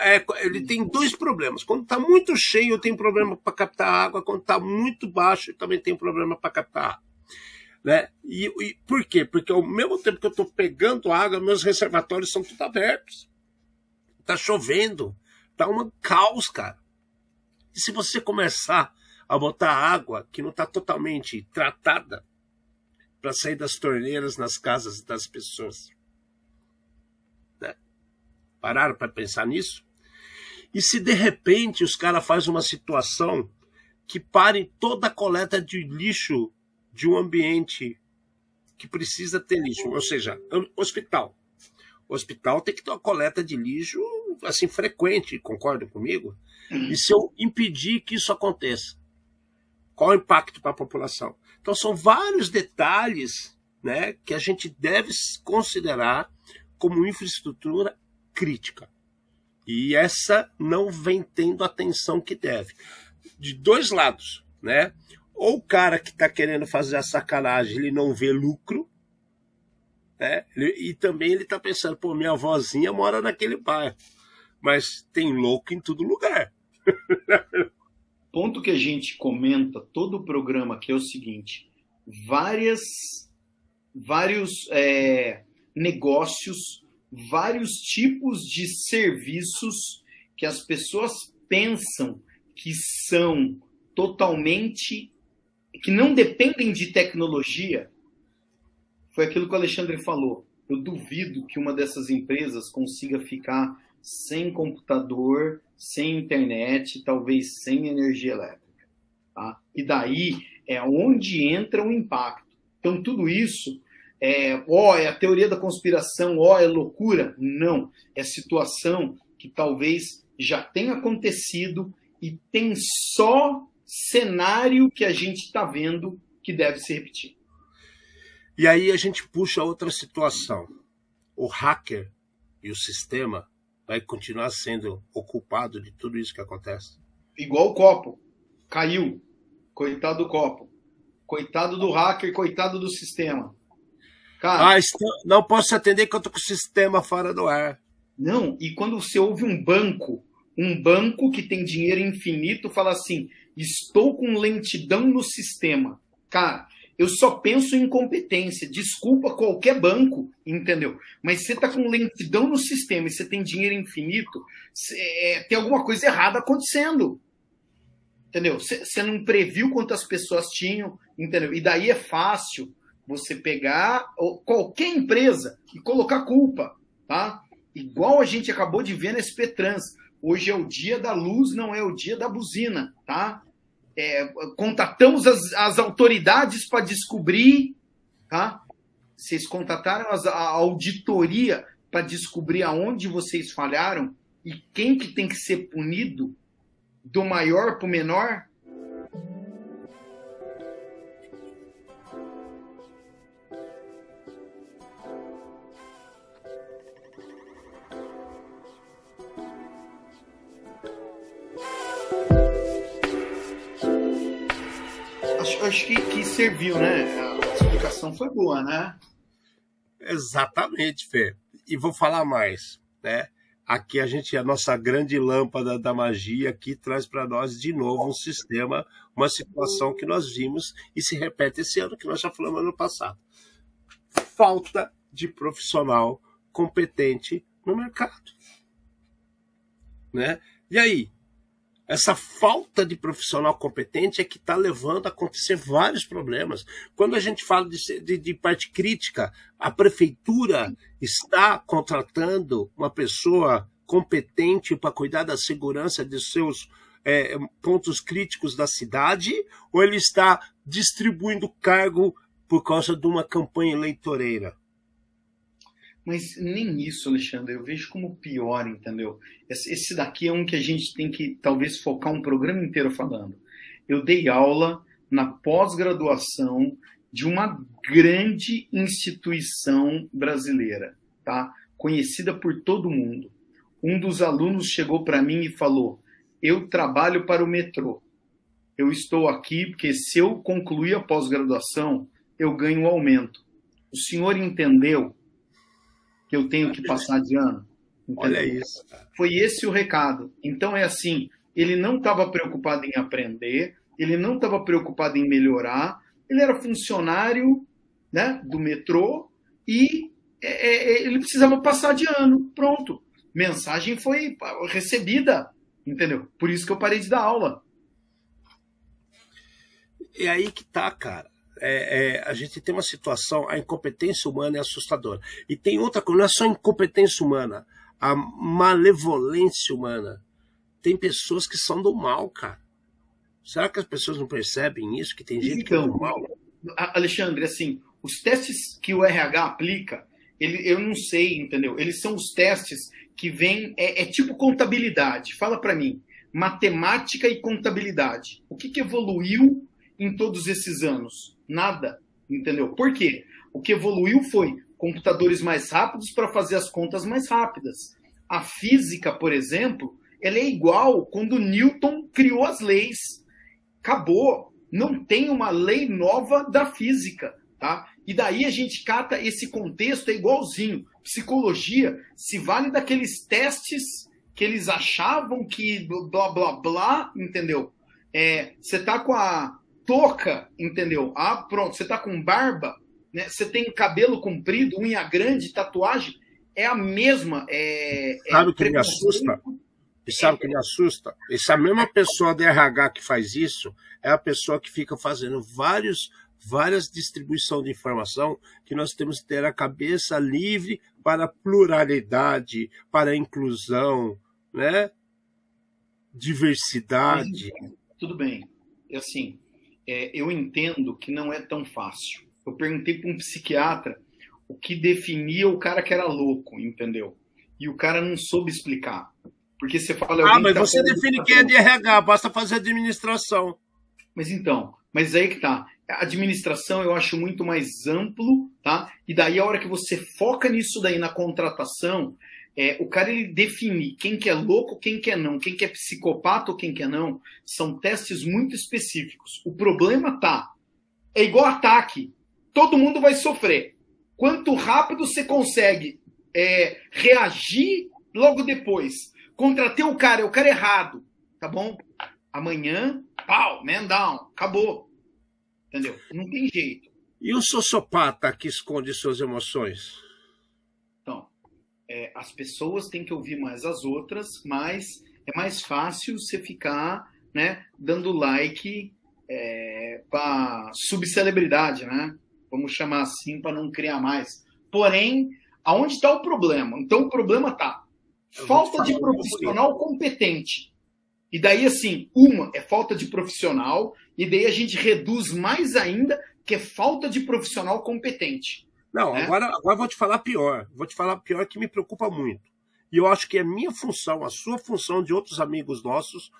é, ele tem dois problemas. Quando está muito cheio, tem problema para captar água. Quando está muito baixo, também tem problema para captar água. Né? E, e, por quê? Porque ao mesmo tempo que eu estou pegando água, meus reservatórios são tudo abertos. Está chovendo. Tá um caos, cara. E se você começar a botar água que não está totalmente tratada para sair das torneiras nas casas das pessoas? Né? Pararam para pensar nisso? E se de repente os caras fazem uma situação que parem toda a coleta de lixo de um ambiente que precisa ter lixo, ou seja, hospital. O hospital tem que ter uma coleta de lixo assim frequente, concorda comigo? E se eu impedir que isso aconteça? Qual o impacto para a população? Então, são vários detalhes né, que a gente deve considerar como infraestrutura crítica. E essa não vem tendo a atenção que deve. De dois lados, né? Ou o cara que está querendo fazer a sacanagem, ele não vê lucro, né? E também ele está pensando, pô, minha vozinha mora naquele bairro, mas tem louco em todo lugar. Ponto que a gente comenta todo o programa que é o seguinte: várias, vários é, negócios, vários tipos de serviços que as pessoas pensam que são totalmente que não dependem de tecnologia. Foi aquilo que o Alexandre falou. Eu duvido que uma dessas empresas consiga ficar sem computador, sem internet, talvez sem energia elétrica. Tá? E daí é onde entra o impacto. Então, tudo isso é, ó, é a teoria da conspiração, ó, é loucura. Não, é situação que talvez já tenha acontecido e tem só cenário que a gente está vendo que deve se repetir. E aí a gente puxa outra situação. O hacker e o sistema vai continuar sendo ocupado de tudo isso que acontece. Igual o copo. Caiu. Coitado do copo. Coitado do hacker, coitado do sistema. Cara, ah, não posso atender que eu tô com o sistema fora do ar. Não, e quando você ouve um banco, um banco que tem dinheiro infinito, fala assim: estou com lentidão no sistema. Cara, eu só penso em competência. Desculpa qualquer banco, entendeu? Mas você está com lentidão no sistema e você tem dinheiro infinito, cê, é, tem alguma coisa errada acontecendo. Entendeu? Você não previu quantas pessoas tinham, entendeu? E daí é fácil você pegar qualquer empresa e colocar culpa, tá? Igual a gente acabou de ver na SP Trans. Hoje é o dia da luz, não é o dia da buzina, tá? É, contatamos as, as autoridades para descobrir, tá? Vocês contataram as, a auditoria para descobrir aonde vocês falharam e quem que tem que ser punido do maior para o menor? Acho que, que serviu, né? A explicação foi boa, né? Exatamente, Fê. E vou falar mais, né? Aqui a gente, a nossa grande lâmpada da magia aqui traz para nós de novo um sistema, uma situação que nós vimos e se repete esse ano, que nós já falamos ano passado. Falta de profissional competente no mercado. Né? E aí, essa falta de profissional competente é que está levando a acontecer vários problemas. Quando a gente fala de, de, de parte crítica, a prefeitura está contratando uma pessoa competente para cuidar da segurança de seus é, pontos críticos da cidade, ou ele está distribuindo cargo por causa de uma campanha eleitoreira? Mas nem isso, Alexandre, eu vejo como pior, entendeu? Esse daqui é um que a gente tem que talvez focar um programa inteiro falando. Eu dei aula na pós-graduação de uma grande instituição brasileira, tá? Conhecida por todo mundo. Um dos alunos chegou para mim e falou: "Eu trabalho para o metrô. Eu estou aqui porque se eu concluir a pós-graduação, eu ganho um aumento. O senhor entendeu que eu tenho que passar de ano. Entendeu? Olha isso. Foi esse o recado. Então é assim, ele não estava preocupado em aprender, ele não estava preocupado em melhorar, ele era funcionário né, do metrô e é, é, é ele precisava passar de ano. Pronto. Mensagem foi recebida, entendeu? Por isso que eu parei de dar aula. E aí que tá, cara é, é, a gente tem uma situação, a incompetência humana é assustadora. E tem outra coisa, não é só incompetência humana, a malevolência humana. Tem pessoas que são do mal, cara. Será que as pessoas não percebem isso? Que tem gente então, que é do então, mal? Alexandre, assim, os testes que o RH aplica, ele, eu não sei, entendeu? Eles são os testes que vêm, é, é tipo contabilidade. Fala para mim, matemática e contabilidade. O que, que evoluiu em todos esses anos? Nada, entendeu? Por quê? O que evoluiu foi computadores mais rápidos para fazer as contas mais rápidas. A física, por exemplo, ela é igual quando Newton criou as leis. Acabou. Não tem uma lei nova da física, tá? E daí a gente cata esse contexto é igualzinho. Psicologia se vale daqueles testes que eles achavam que blá blá blá, entendeu? É, você tá com a touca, entendeu? Ah, pronto, você tá com barba, né? Você tem cabelo comprido, unha grande, tatuagem, é a mesma. É, é sabe o que me assusta? E sabe o que me assusta? Essa mesma pessoa da RH que faz isso é a pessoa que fica fazendo vários, várias distribuição de informação que nós temos que ter a cabeça livre para pluralidade, para inclusão, né? Diversidade. Tudo bem. É assim, é, eu entendo que não é tão fácil. Eu perguntei para um psiquiatra o que definia o cara que era louco, entendeu? E o cara não soube explicar. Porque você fala. Ah, mas tá você define quem é de RH, basta fazer administração. Mas então, mas aí que tá. A administração eu acho muito mais amplo, tá? E daí a hora que você foca nisso daí na contratação, é, o cara ele definir quem que é louco, quem que é não, quem que é psicopata ou quem que é não, são testes muito específicos. O problema tá, é igual ataque, todo mundo vai sofrer. Quanto rápido você consegue é, reagir logo depois, contratei o cara, é o cara errado, tá bom? Amanhã, pau, man down, acabou. Entendeu? Não tem jeito. E o sociopata que esconde suas emoções? É, as pessoas têm que ouvir mais as outras, mas é mais fácil você ficar né, dando like é, para subcelebridade, né? Vamos chamar assim para não criar mais. Porém, aonde está o problema? Então o problema tá falta de profissional competente. E daí, assim, uma é falta de profissional, e daí a gente reduz mais ainda que é falta de profissional competente. Não, é? agora, agora vou te falar pior. Vou te falar pior que me preocupa muito. E eu acho que é minha função, a sua função de outros amigos nossos,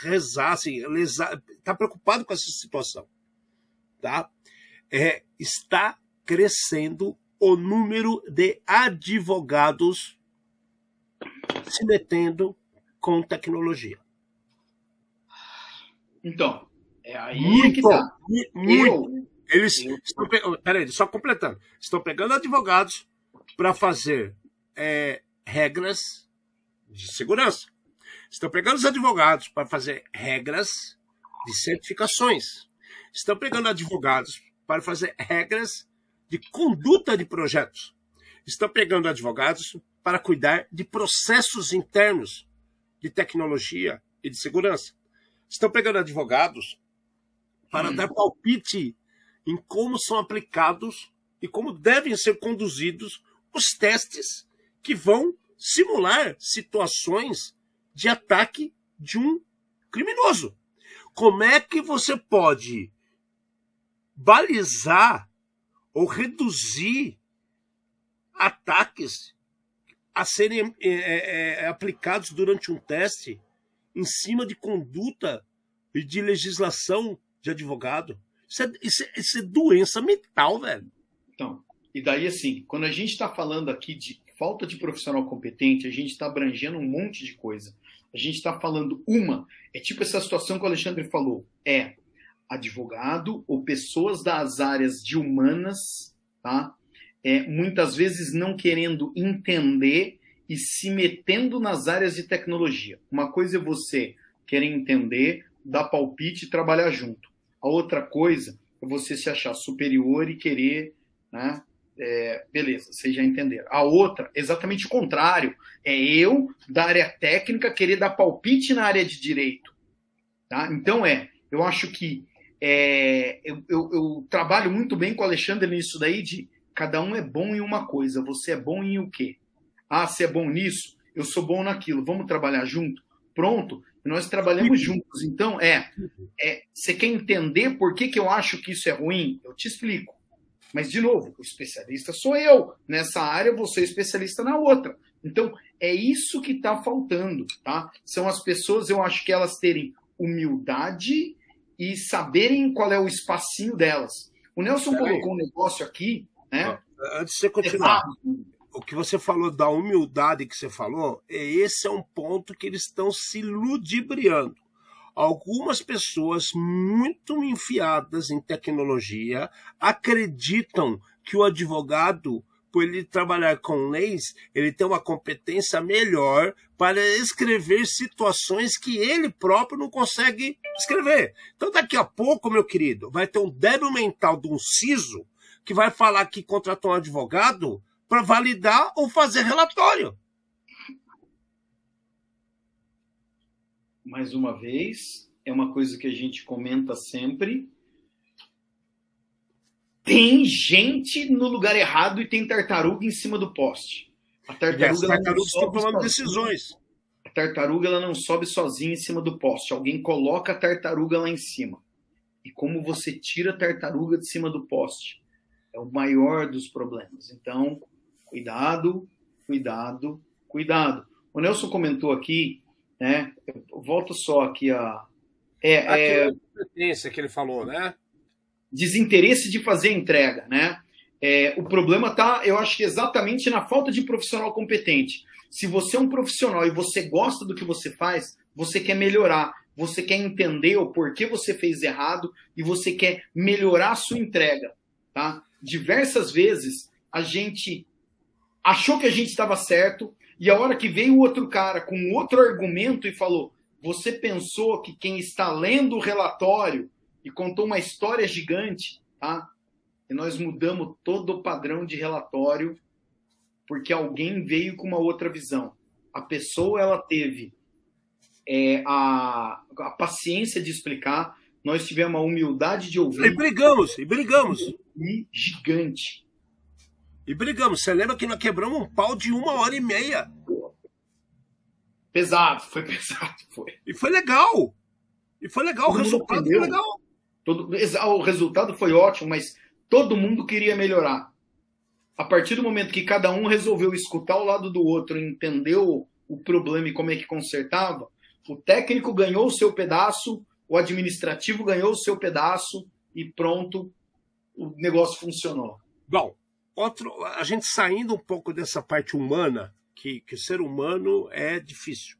rezar, assim, lesar, tá preocupado com essa situação. Tá? É, está crescendo o número de advogados se metendo com tecnologia. Então, é aí muito, que tá. Muito. Eu, eles estão peraí, só completando. Estão pegando advogados para fazer é, regras de segurança. Estão pegando os advogados para fazer regras de certificações. Estão pegando advogados para fazer regras de conduta de projetos. Estão pegando advogados para cuidar de processos internos de tecnologia e de segurança. Estão pegando advogados para hum. dar palpite em como são aplicados e como devem ser conduzidos os testes que vão simular situações de ataque de um criminoso. Como é que você pode balizar ou reduzir ataques a serem é, é, é aplicados durante um teste em cima de conduta e de legislação de advogado? Isso é, isso, é, isso é doença mental, velho. Então, e daí assim, quando a gente está falando aqui de falta de profissional competente, a gente está abrangendo um monte de coisa. A gente está falando uma, é tipo essa situação que o Alexandre falou, é advogado ou pessoas das áreas de humanas, tá? É, muitas vezes não querendo entender e se metendo nas áreas de tecnologia. Uma coisa é você querer entender, dar palpite e trabalhar junto. A outra coisa é você se achar superior e querer, né? É, beleza, vocês já entenderam. A outra, exatamente o contrário, é eu, da área técnica, querer dar palpite na área de direito. Tá? Então é, eu acho que é, eu, eu, eu, trabalho muito bem com o Alexandre nisso daí de cada um é bom em uma coisa, você é bom em o quê? Ah, você é bom nisso, eu sou bom naquilo, vamos trabalhar junto? Pronto, nós trabalhamos juntos. Então, é, é, você quer entender por que, que eu acho que isso é ruim? Eu te explico. Mas, de novo, o especialista sou eu. Nessa área, você é especialista na outra. Então, é isso que está faltando, tá? São as pessoas, eu acho que elas terem humildade e saberem qual é o espacinho delas. O Nelson colocou um negócio aqui, né? Antes de você continuar, o que você falou da humildade que você falou, é esse é um ponto que eles estão se ludibriando. Algumas pessoas muito enfiadas em tecnologia acreditam que o advogado, por ele trabalhar com leis, ele tem uma competência melhor para escrever situações que ele próprio não consegue escrever. Então, daqui a pouco, meu querido, vai ter um débil mental de um siso que vai falar que contratou um advogado para validar ou fazer relatório. Mais uma vez, é uma coisa que a gente comenta sempre. Tem gente no lugar errado e tem tartaruga em cima do poste. A tartaruga, tartaruga estão tomando decisões. A tartaruga ela não sobe sozinha em cima do poste. Alguém coloca a tartaruga lá em cima. E como você tira a tartaruga de cima do poste? É o maior dos problemas. Então, cuidado, cuidado, cuidado. O Nelson comentou aqui, né? Volto só aqui a. É, é... competência que ele falou, né? Desinteresse de fazer a entrega, né? É, o problema está, eu acho que exatamente na falta de profissional competente. Se você é um profissional e você gosta do que você faz, você quer melhorar, você quer entender o porquê você fez errado e você quer melhorar a sua entrega, tá? Diversas vezes a gente achou que a gente estava certo e a hora que veio o outro cara com outro argumento e falou: "Você pensou que quem está lendo o relatório e contou uma história gigante, tá? E nós mudamos todo o padrão de relatório porque alguém veio com uma outra visão. A pessoa ela teve é, a, a paciência de explicar, nós tivemos a humildade de ouvir. E brigamos, e brigamos. E gigante. E brigamos. Você lembra que nós quebramos um pau de uma hora e meia? Pesado, foi pesado, foi. E foi legal. E foi legal, todo o resultado foi legal. Todo, o resultado foi ótimo, mas todo mundo queria melhorar. A partir do momento que cada um resolveu escutar o lado do outro, entendeu o problema e como é que consertava, o técnico ganhou o seu pedaço, o administrativo ganhou o seu pedaço e pronto, o negócio funcionou. Bom, outro, a gente saindo um pouco dessa parte humana, que, que ser humano é difícil.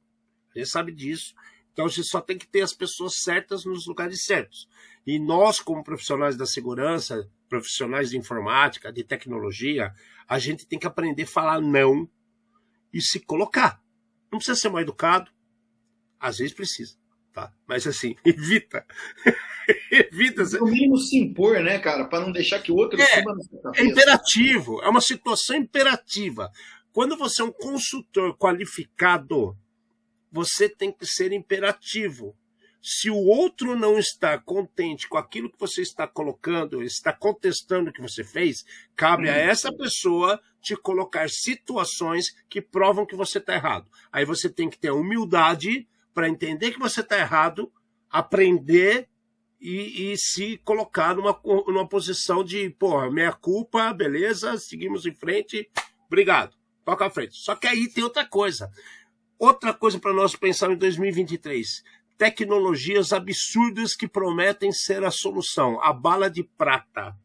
A gente sabe disso. Então a gente só tem que ter as pessoas certas nos lugares certos. E nós, como profissionais da segurança, profissionais de informática, de tecnologia, a gente tem que aprender a falar não e se colocar. Não precisa ser mal educado, às vezes precisa, tá? Mas assim, evita. evita. No mínimo se impor, né, cara? Para não deixar que o outro é, É imperativo, é uma situação imperativa. Quando você é um consultor qualificado, você tem que ser imperativo. Se o outro não está contente com aquilo que você está colocando, está contestando o que você fez, cabe a essa pessoa te colocar situações que provam que você está errado. Aí você tem que ter a humildade para entender que você está errado, aprender e, e, se colocar numa, numa posição de, porra, minha culpa, beleza, seguimos em frente, obrigado, toca a frente. Só que aí tem outra coisa. Outra coisa para nós pensar em 2023. Tecnologias absurdas que prometem ser a solução. A bala de prata.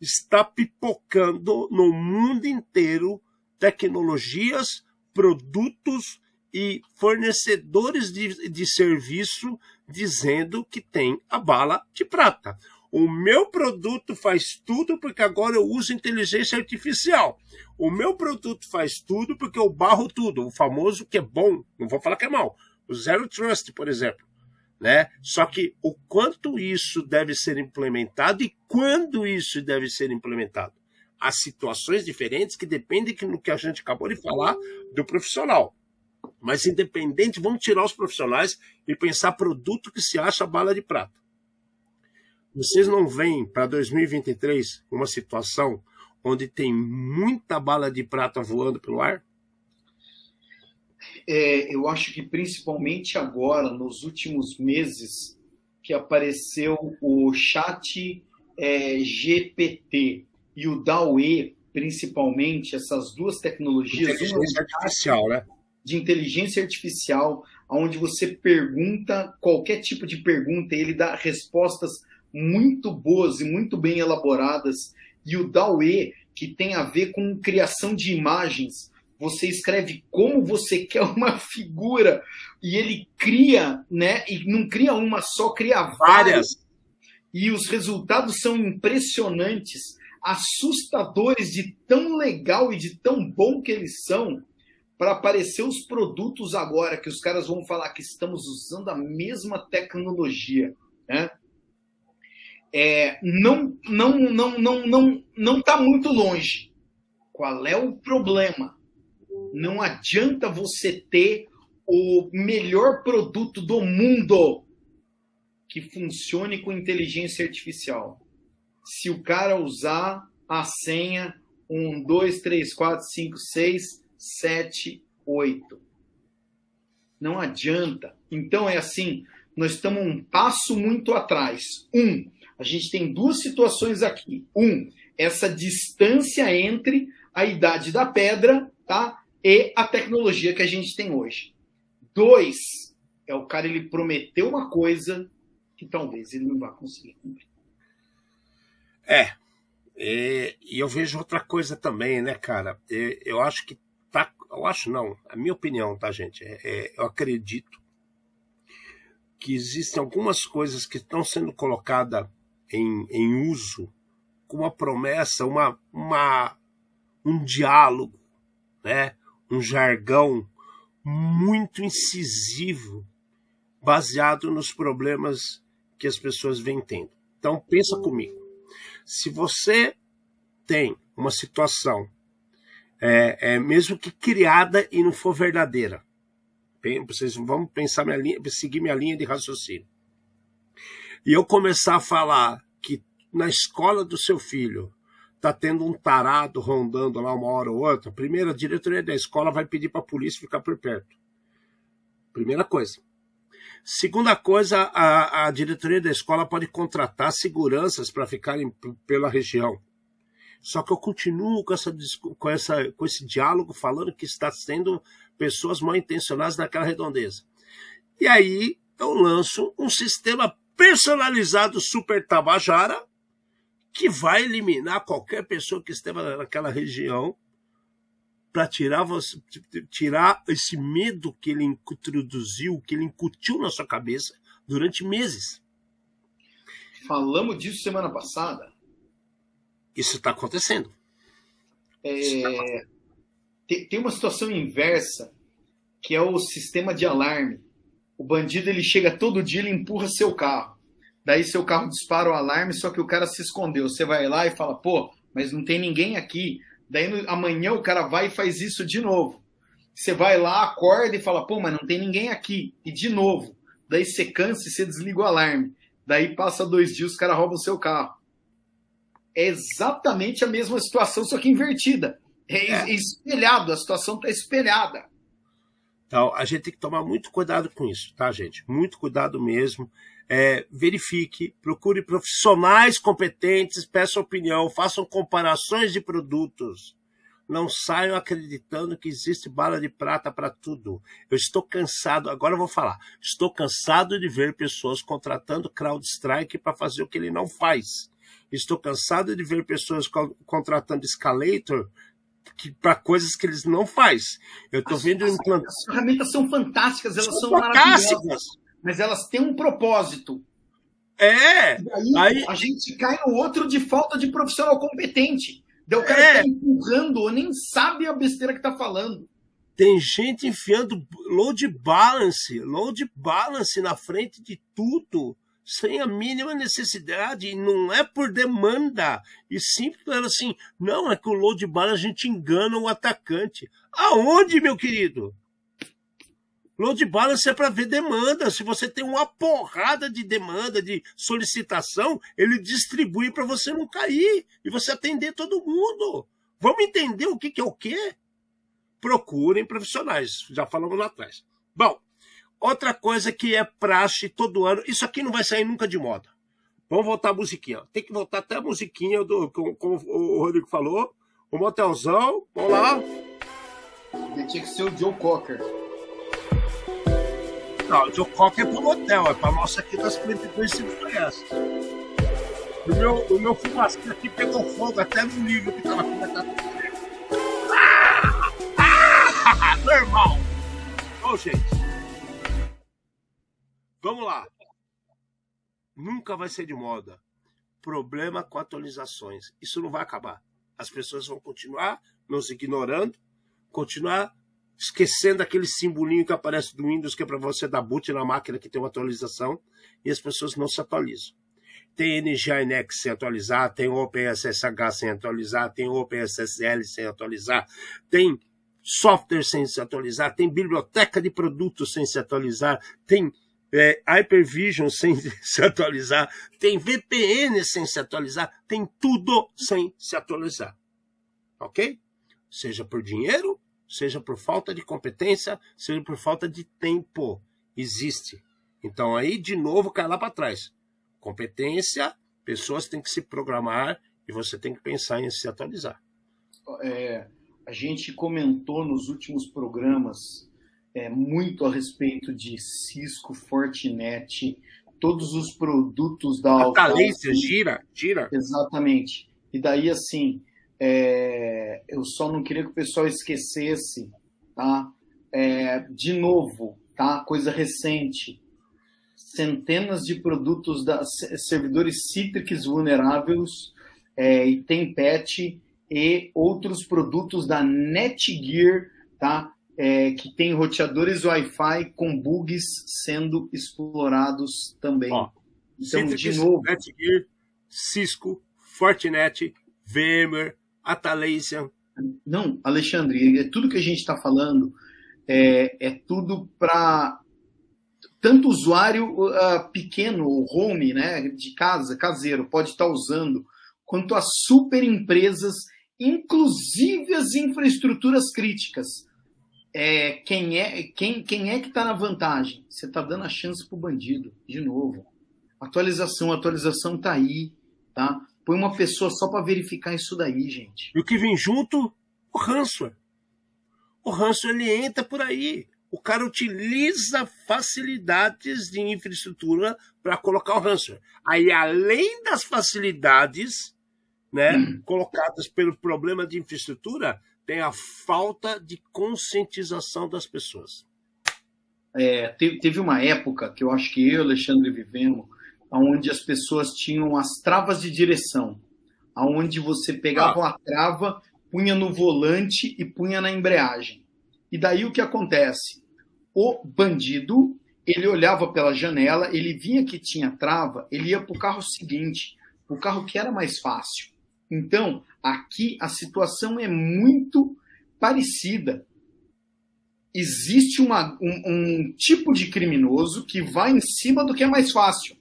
Está pipocando no mundo inteiro tecnologias, produtos e fornecedores de, de serviço dizendo que tem a bala de prata. O meu produto faz tudo porque agora eu uso inteligência artificial. O meu produto faz tudo porque eu barro tudo. O famoso que é bom, não vou falar que é mal. O Zero Trust, por exemplo. Né? Só que o quanto isso deve ser implementado e quando isso deve ser implementado. Há situações diferentes que dependem do que a gente acabou de falar do profissional. Mas independente, vamos tirar os profissionais e pensar produto que se acha bala de prata. Vocês não veem para 2023 uma situação onde tem muita bala de prata voando pelo ar? É, eu acho que principalmente agora, nos últimos meses, que apareceu o chat é, GPT e o DAWE, principalmente, essas duas tecnologias. Inteligência artificial, né? De inteligência artificial, onde você pergunta qualquer tipo de pergunta e ele dá respostas muito boas e muito bem elaboradas. E o DAWE, que tem a ver com criação de imagens, você escreve como você quer uma figura e ele cria, né? E não cria uma só, cria várias. E os resultados são impressionantes, assustadores de tão legal e de tão bom que eles são para aparecer os produtos agora que os caras vão falar que estamos usando a mesma tecnologia, né? É, não, não, não, não, não, não está muito longe. Qual é o problema? Não adianta você ter o melhor produto do mundo que funcione com inteligência artificial. Se o cara usar a senha 1, 2, 3, 4, 5, 6 7, 8. Não adianta. Então é assim, nós estamos um passo muito atrás. Um, a gente tem duas situações aqui. Um, essa distância entre a idade da pedra tá, e a tecnologia que a gente tem hoje. Dois, é o cara ele prometeu uma coisa que talvez ele não vá conseguir cumprir. É. E, e eu vejo outra coisa também, né, cara? Eu, acho que. Eu acho não, a minha opinião, tá, gente? É, é, eu acredito que existem algumas coisas que estão sendo colocadas em, em uso com uma promessa, uma, uma, um diálogo, né? um jargão muito incisivo, baseado nos problemas que as pessoas vêm tendo. Então, pensa comigo. Se você tem uma situação, é, é, mesmo que criada e não for verdadeira, vocês vão pensar minha linha, seguir minha linha de raciocínio. E eu começar a falar que na escola do seu filho tá tendo um tarado rondando lá uma hora ou outra, primeiro a diretoria da escola vai pedir para a polícia ficar por perto. Primeira coisa. Segunda coisa, a, a diretoria da escola pode contratar seguranças para ficarem pela região. Só que eu continuo com, essa, com, essa, com esse diálogo falando que está sendo pessoas mal intencionadas naquela redondeza. E aí eu lanço um sistema personalizado super tabajara que vai eliminar qualquer pessoa que esteja naquela região para tirar tirar esse medo que ele introduziu, que ele incutiu na sua cabeça durante meses. Falamos disso semana passada. Isso está acontecendo. É, tem uma situação inversa que é o sistema de alarme. O bandido ele chega todo dia e empurra seu carro. Daí seu carro dispara o alarme, só que o cara se escondeu. Você vai lá e fala, pô, mas não tem ninguém aqui. Daí no, amanhã o cara vai e faz isso de novo. Você vai lá, acorda e fala, pô, mas não tem ninguém aqui. E de novo. Daí você cansa e você desliga o alarme. Daí passa dois dias, os caras roubam o seu carro. É exatamente a mesma situação, só que invertida. É, é. espelhado, a situação está espelhada. Então, a gente tem que tomar muito cuidado com isso, tá, gente? Muito cuidado mesmo. É, verifique, procure profissionais competentes, peça opinião, façam comparações de produtos. Não saiam acreditando que existe bala de prata para tudo. Eu estou cansado, agora eu vou falar. Estou cansado de ver pessoas contratando CrowdStrike para fazer o que ele não faz. Estou cansado de ver pessoas contratando Escalator para coisas que eles não faz. Eu estou vendo implantar. As ferramentas são fantásticas, elas são, são maravilhosas, mas elas têm um propósito. É. Aí, aí, a gente cai no outro de falta de profissional competente. Daí o cara é. tá empurrando ou nem sabe a besteira que tá falando. Tem gente enfiando load balance, load balance na frente de tudo sem a mínima necessidade, não é por demanda, e sim pelo assim, não, é que o load bala a gente engana o atacante. Aonde, meu querido? Load balance é para ver demanda. Se você tem uma porrada de demanda, de solicitação, ele distribui para você não cair e você atender todo mundo. Vamos entender o que, que é o quê? Procurem profissionais. Já falamos lá atrás. Bom, Outra coisa que é praxe todo ano, isso aqui não vai sair nunca de moda. Vamos voltar a musiquinha. Tem que voltar até a musiquinha, do, como, como o Rodrigo falou. O motelzão, vamos lá. Tinha que ser o Joe Cocker. Não, o Joe Cocker é pro motel, é pra nossa aqui das 42 se conhece. O meu, o meu fumacinho aqui pegou fogo até no livro que tava aqui na ah! ah! Normal. Ô, gente. Vamos lá. Nunca vai ser de moda. Problema com atualizações. Isso não vai acabar. As pessoas vão continuar nos ignorando, continuar esquecendo aquele simbolinho que aparece do Windows que é para você dar boot na máquina que tem uma atualização e as pessoas não se atualizam. Tem NGINX sem atualizar, tem OpenSSH sem atualizar, tem OpenSSL sem atualizar, tem software sem se atualizar, tem biblioteca de produtos sem se atualizar, tem é, Hypervision sem se atualizar, tem VPN sem se atualizar, tem tudo sem se atualizar. Ok? Seja por dinheiro, seja por falta de competência, seja por falta de tempo. Existe. Então aí, de novo, cai lá para trás. Competência, pessoas têm que se programar E você tem que pensar em se atualizar. É, a gente comentou nos últimos programas é, muito a respeito de Cisco, Fortinet, todos os produtos da A Thalência gira, gira. Exatamente. E daí, assim, é, eu só não queria que o pessoal esquecesse, tá? É, de novo, tá? Coisa recente. Centenas de produtos da servidores Citrix vulneráveis é, e Tempet e outros produtos da Netgear, tá? É, que tem roteadores Wi-Fi com bugs sendo explorados também. Ó, então, de novo, Netgear, Cisco, Fortinet, VMware, Atalassian. Não, Alexandre, é tudo que a gente está falando é, é tudo para tanto usuário uh, pequeno, home, né, de casa, caseiro, pode estar tá usando, quanto as super empresas, inclusive as infraestruturas críticas. É, quem, é, quem, quem é que está na vantagem? Você está dando a chance para o bandido, de novo. Atualização, atualização está aí, tá? Põe uma pessoa só para verificar isso daí, gente. E o que vem junto? O ransomware. O ransomware ele entra por aí. O cara utiliza facilidades de infraestrutura para colocar o ransomware. Aí, além das facilidades né, hum. colocadas pelo problema de infraestrutura, tem a falta de conscientização das pessoas. É, teve uma época que eu acho que eu e Alexandre vivemos, onde as pessoas tinham as travas de direção, aonde você pegava ah. a trava, punha no volante e punha na embreagem. E daí o que acontece? O bandido, ele olhava pela janela, ele vinha que tinha trava, ele ia para o carro seguinte, o carro que era mais fácil. Então, aqui a situação é muito parecida. Existe uma, um, um tipo de criminoso que vai em cima do que é mais fácil.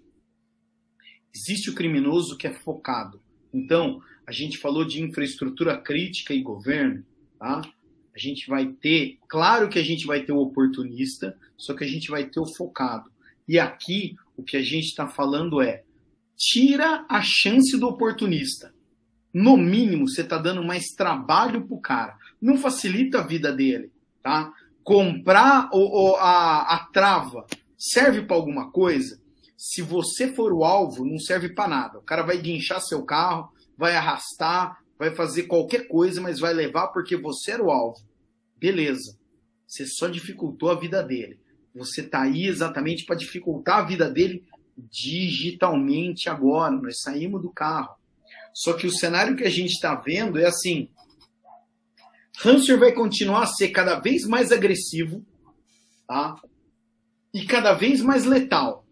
Existe o criminoso que é focado. Então, a gente falou de infraestrutura crítica e governo, tá? A gente vai ter, claro que a gente vai ter o oportunista, só que a gente vai ter o focado. E aqui o que a gente está falando é tira a chance do oportunista. No mínimo, você está dando mais trabalho para o cara. Não facilita a vida dele, tá? Comprar o, o a, a trava serve para alguma coisa? se você for o alvo, não serve para nada. O cara vai guinchar seu carro, vai arrastar, vai fazer qualquer coisa, mas vai levar porque você era o alvo. Beleza. Você só dificultou a vida dele. Você está aí exatamente para dificultar a vida dele digitalmente agora. Nós saímos do carro. Só que o cenário que a gente está vendo é assim: Hamster vai continuar a ser cada vez mais agressivo, tá? E cada vez mais letal.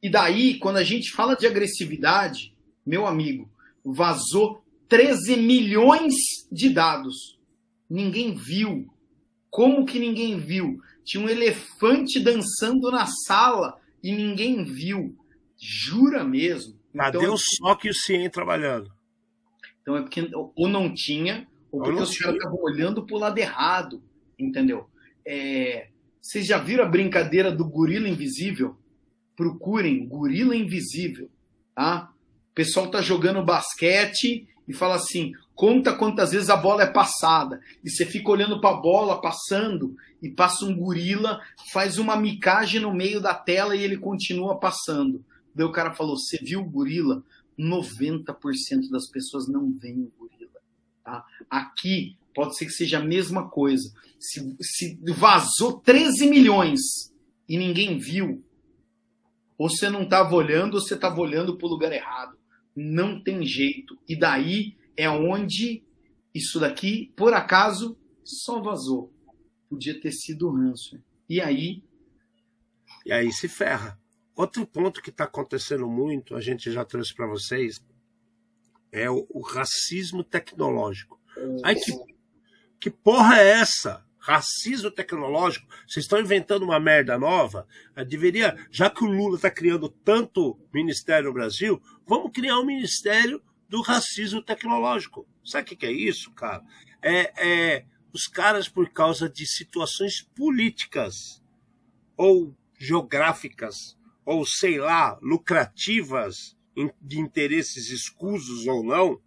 E daí, quando a gente fala de agressividade, meu amigo, vazou 13 milhões de dados. Ninguém viu. Como que ninguém viu? Tinha um elefante dançando na sala e ninguém viu. Jura mesmo? Cadê então, o só que o CIEM trabalhando? Então é porque ou não tinha, ou porque os caras estavam olhando para o lado errado, entendeu? É, vocês já viram a brincadeira do gorila invisível? procurem Gorila Invisível, tá? O pessoal tá jogando basquete e fala assim, conta quantas vezes a bola é passada. E você fica olhando para a bola passando e passa um gorila, faz uma micagem no meio da tela e ele continua passando. Daí o cara falou: "Você viu o gorila?" 90% das pessoas não veem o gorila, tá? Aqui pode ser que seja a mesma coisa. Se, se vazou 13 milhões e ninguém viu, ou você não estava olhando, ou você estava olhando para o lugar errado. Não tem jeito. E daí é onde isso daqui, por acaso, só vazou. Podia ter sido o ranço. E aí. E aí se ferra. Outro ponto que está acontecendo muito, a gente já trouxe para vocês, é o, o, racismo tecnológico. Aí que, que porra é essa? racismo tecnológico, vocês estão inventando uma merda nova, deveria, já que o Lula está criando tanto ministério no Brasil, vamos criar um ministério do racismo tecnológico. Sabe o que é isso, cara? É, é os caras, por causa de situações políticas ou geográficas, ou sei lá, lucrativas, de interesses escusos ou não,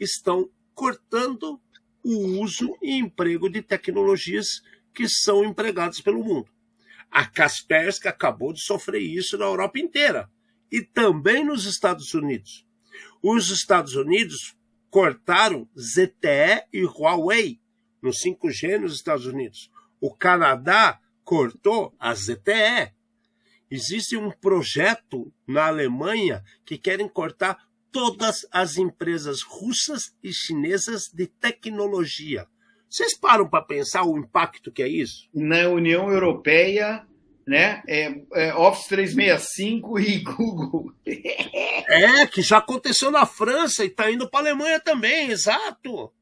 estão cortando o uso e emprego de tecnologias que são empregadas pelo mundo. A Kaspersky acabou de sofrer isso na Europa inteira e também nos Estados Unidos. Os Estados Unidos cortaram ZTE e Huawei no 5G nos Estados Unidos. O Canadá cortou a ZTE. Existe um projeto na Alemanha que querem cortar todas as empresas russas e chinesas de tecnologia. Vocês param para pensar o impacto que é isso? Na União Europeia, né? É, é Office 365 e Google. é, que já aconteceu na França e está indo para a Alemanha também, exato.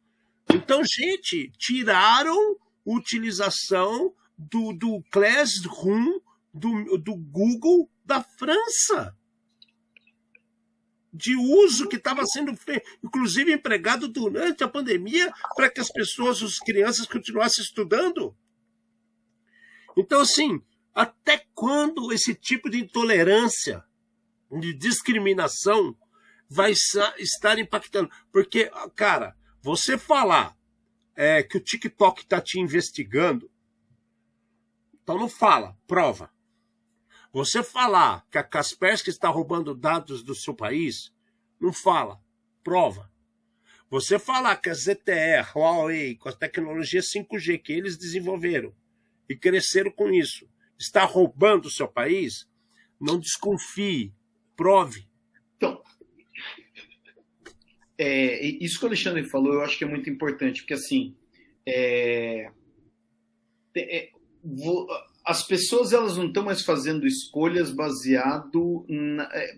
Então, gente, tiraram utilização do, do Classroom do, do Google da França. De uso que estava sendo feito, inclusive empregado durante a pandemia, para que as pessoas, as crianças, continuassem estudando. Então, assim, até quando esse tipo de intolerância, de discriminação, vai estar impactando? Porque, cara, você falar é, que o TikTok está te investigando, então não fala, prova. Você falar que a Kaspersky está roubando dados do seu país, não fala, prova. Você falar que a ZTE, Huawei, com a tecnologia 5G que eles desenvolveram e cresceram com isso, está roubando o seu país, não desconfie, prove. Então, é, isso que o Alexandre falou, eu acho que é muito importante, porque assim, é, é, as pessoas elas não estão mais fazendo escolhas baseado na, é,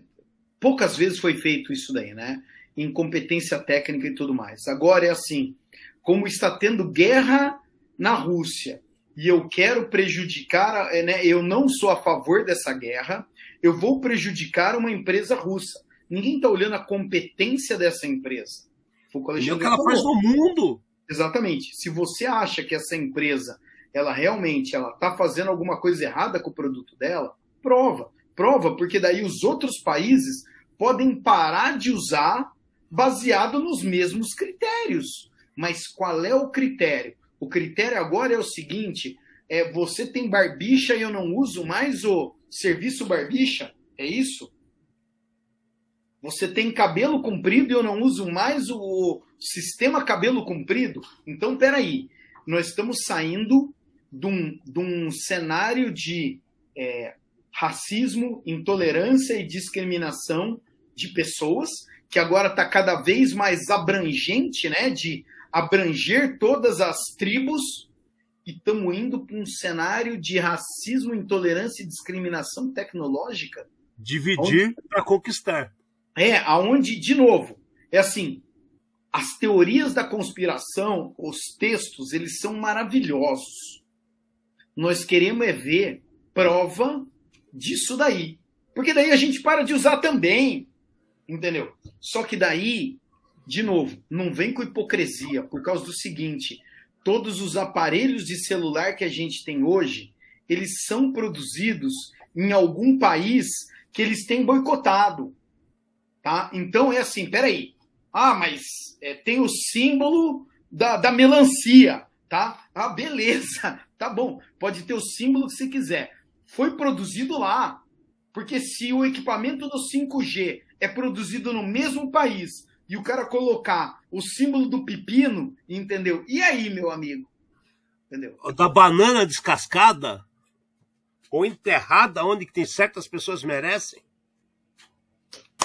poucas vezes foi feito isso daí, né? Em competência técnica e tudo mais. Agora é assim, como está tendo guerra na Rússia e eu quero prejudicar, é, né? Eu não sou a favor dessa guerra, eu vou prejudicar uma empresa russa. Ninguém está olhando a competência dessa empresa. Foi o que ela faz no mundo. Exatamente. Se você acha que essa empresa ela realmente ela está fazendo alguma coisa errada com o produto dela, prova. Prova, porque daí os outros países podem parar de usar baseado nos mesmos critérios. Mas qual é o critério? O critério agora é o seguinte: é você tem barbicha e eu não uso mais o serviço barbicha? É isso? Você tem cabelo comprido e eu não uso mais o sistema cabelo comprido? Então, peraí. Nós estamos saindo de um, de um cenário de é, racismo, intolerância e discriminação de pessoas, que agora está cada vez mais abrangente, né, de abranger todas as tribos, e estamos indo para um cenário de racismo, intolerância e discriminação tecnológica. Dividir para conquistar. É, aonde, de novo, é assim, as teorias da conspiração, os textos, eles são maravilhosos. Nós queremos é ver prova disso daí. Porque daí a gente para de usar também. Entendeu? Só que daí, de novo, não vem com hipocrisia, por causa do seguinte: todos os aparelhos de celular que a gente tem hoje, eles são produzidos em algum país que eles têm boicotado. Tá? Então é assim, peraí. Ah, mas é, tem o símbolo da, da melancia, tá? Ah, beleza, tá bom. Pode ter o símbolo que você quiser. Foi produzido lá. Porque se o equipamento do 5G é produzido no mesmo país e o cara colocar o símbolo do pepino, entendeu? E aí, meu amigo? Entendeu? Da banana descascada ou enterrada, onde tem certas pessoas merecem.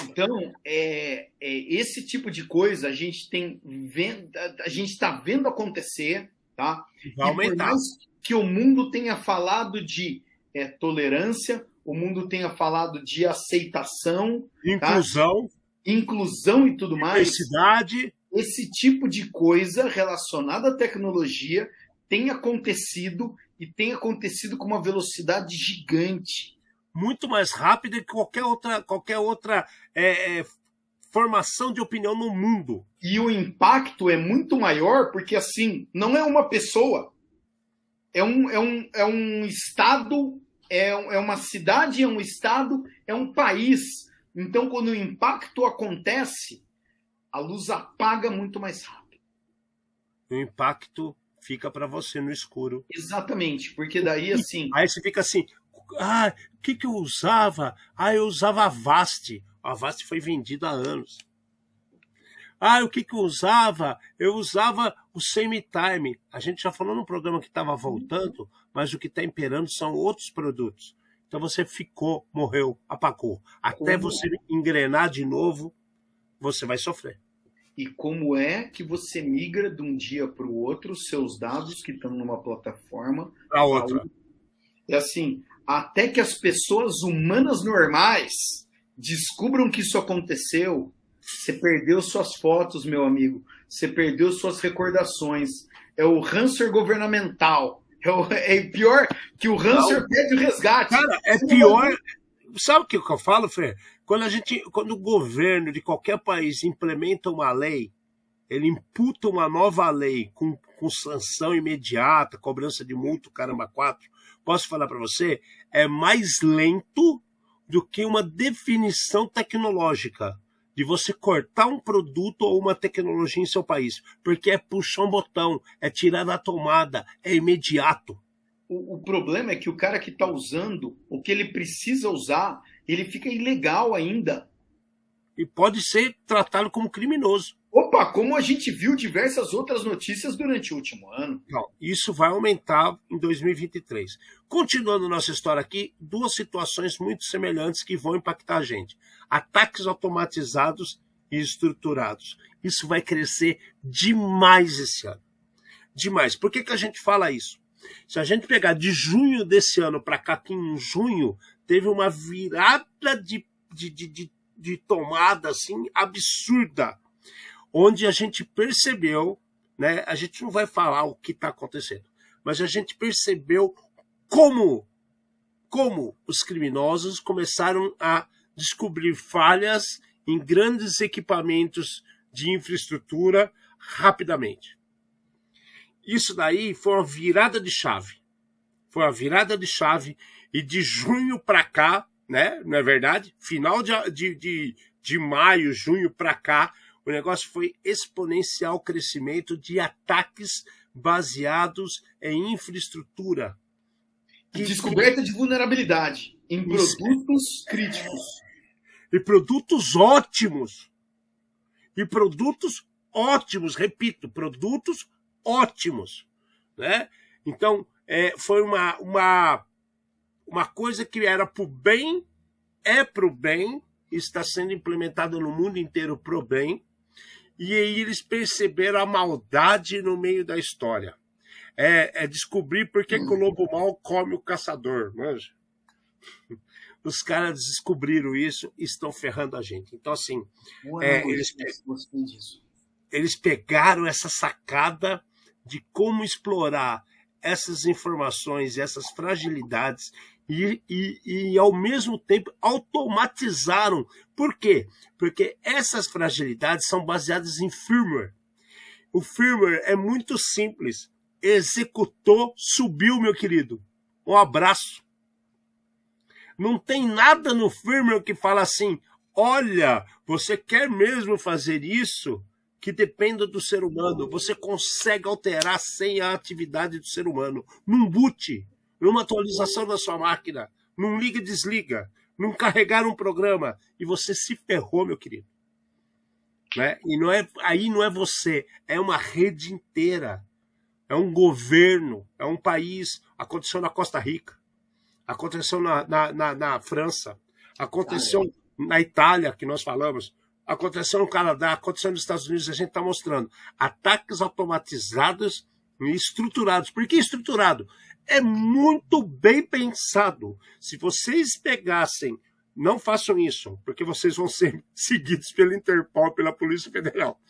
Então, é, é, esse tipo de coisa a gente tem vendo, a gente está vendo acontecer, tá? Vai aumentar. E por mais que o mundo tenha falado de é, tolerância, o mundo tenha falado de aceitação, tá? inclusão, tá? inclusão e tudo mais. Diversidade. Esse tipo de coisa relacionada à tecnologia tem acontecido e tem acontecido com uma velocidade gigante muito mais rápida que qualquer outra, qualquer outra é, é, formação de opinião no mundo. E o impacto é muito maior porque, assim, não é uma pessoa, é um, é um, é um estado, é, é uma cidade, é um estado, é um país. Então, quando o impacto acontece, a luz apaga muito mais rápido. O impacto fica para você no escuro. Exatamente, porque daí assim. Aí você fica assim, ah, o que, que eu usava? Ah, eu usava a Vast. A Vast foi vendida há anos. Ah, o que, que eu usava? Eu usava o semi-time. A gente já falou no programa que estava voltando, mas o que está imperando são outros produtos. Então você ficou, morreu, apagou. Até Como? você engrenar de novo, você vai sofrer. E como é que você migra de um dia para o outro seus dados que estão numa plataforma Para outra. É assim, até que as pessoas humanas normais descubram que isso aconteceu, você perdeu suas fotos, meu amigo. Você perdeu suas recordações. É o rançor governamental. É, o, é pior que o rançor pede o resgate. Cara, é pior. Sabe o que eu falo, Fred? Quando a gente, quando o governo de qualquer país implementa uma lei, ele imputa uma nova lei com, com sanção imediata, cobrança de multa, caramba, quatro. Posso falar para você? É mais lento do que uma definição tecnológica de você cortar um produto ou uma tecnologia em seu país, porque é puxar um botão, é tirar da tomada, é imediato. O, o problema é que o cara que está usando o que ele precisa usar, ele fica ilegal ainda. E pode ser tratado como criminoso. Opa, como a gente viu diversas outras notícias durante o último ano. Não, isso vai aumentar em 2023. Continuando nossa história aqui, duas situações muito semelhantes que vão impactar a gente: ataques automatizados e estruturados. Isso vai crescer demais esse ano. Demais. Por que, que a gente fala isso? Se a gente pegar de junho desse ano para cá, que em junho teve uma virada de, de, de, de, de tomada assim absurda onde a gente percebeu, né? A gente não vai falar o que está acontecendo, mas a gente percebeu como, como os criminosos começaram a descobrir falhas em grandes equipamentos de infraestrutura rapidamente. Isso daí foi uma virada de chave. Foi uma virada de chave e de junho para cá, né? Não é verdade? Final de, de, de, de maio, junho para cá, o negócio foi exponencial crescimento de ataques baseados em infraestrutura. Que, Descoberta de vulnerabilidade em produtos críticos. E produtos ótimos. E produtos ótimos, repito, produtos ótimos. Né? Então, é, foi uma, uma, uma coisa que era para o bem, é para o bem, está sendo implementada no mundo inteiro para o bem, e aí eles perceberam a maldade no meio da história. É, é descobrir por que, que o lobo mal come o caçador, manja? Os caras descobriram isso e estão ferrando a gente. Então, assim, é, eles, eles pegaram essa sacada de como explorar essas informações, essas fragilidades e, e, e, ao mesmo tempo automatizaram. Por quê? Porque essas fragilidades são baseadas em firmware. O firmware é muito simples. Executou, subiu, meu querido. Um abraço. Não tem nada no firmware que fala assim: olha, você quer mesmo fazer isso? Que dependa do ser humano. Você consegue alterar sem a atividade do ser humano. Num boot, numa atualização da sua máquina, num liga e desliga, num carregar um programa. E você se ferrou, meu querido. Né? E não é, aí não é você, é uma rede inteira. É um governo, é um país. Aconteceu na Costa Rica, aconteceu na, na, na, na França, aconteceu na Itália, que nós falamos, aconteceu no Canadá, aconteceu nos Estados Unidos, a gente está mostrando ataques automatizados e estruturados. Por que estruturado? É muito bem pensado. Se vocês pegassem, não façam isso, porque vocês vão ser seguidos pela Interpol, pela Polícia Federal.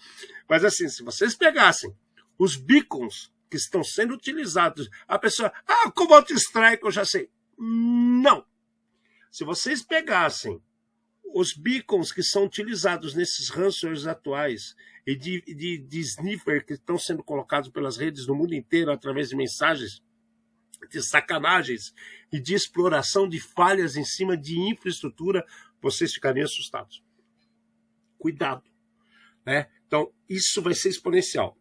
Mas assim, se vocês pegassem os beacons que estão sendo utilizados, a pessoa, ah, Cobalt Strike, eu já sei. Não. Se vocês pegassem os beacons que são utilizados nesses ransomwares atuais e de, de, de sniffer que estão sendo colocados pelas redes do mundo inteiro através de mensagens de sacanagens e de exploração de falhas em cima de infraestrutura, vocês ficariam assustados. Cuidado. Né? Então, isso vai ser exponencial.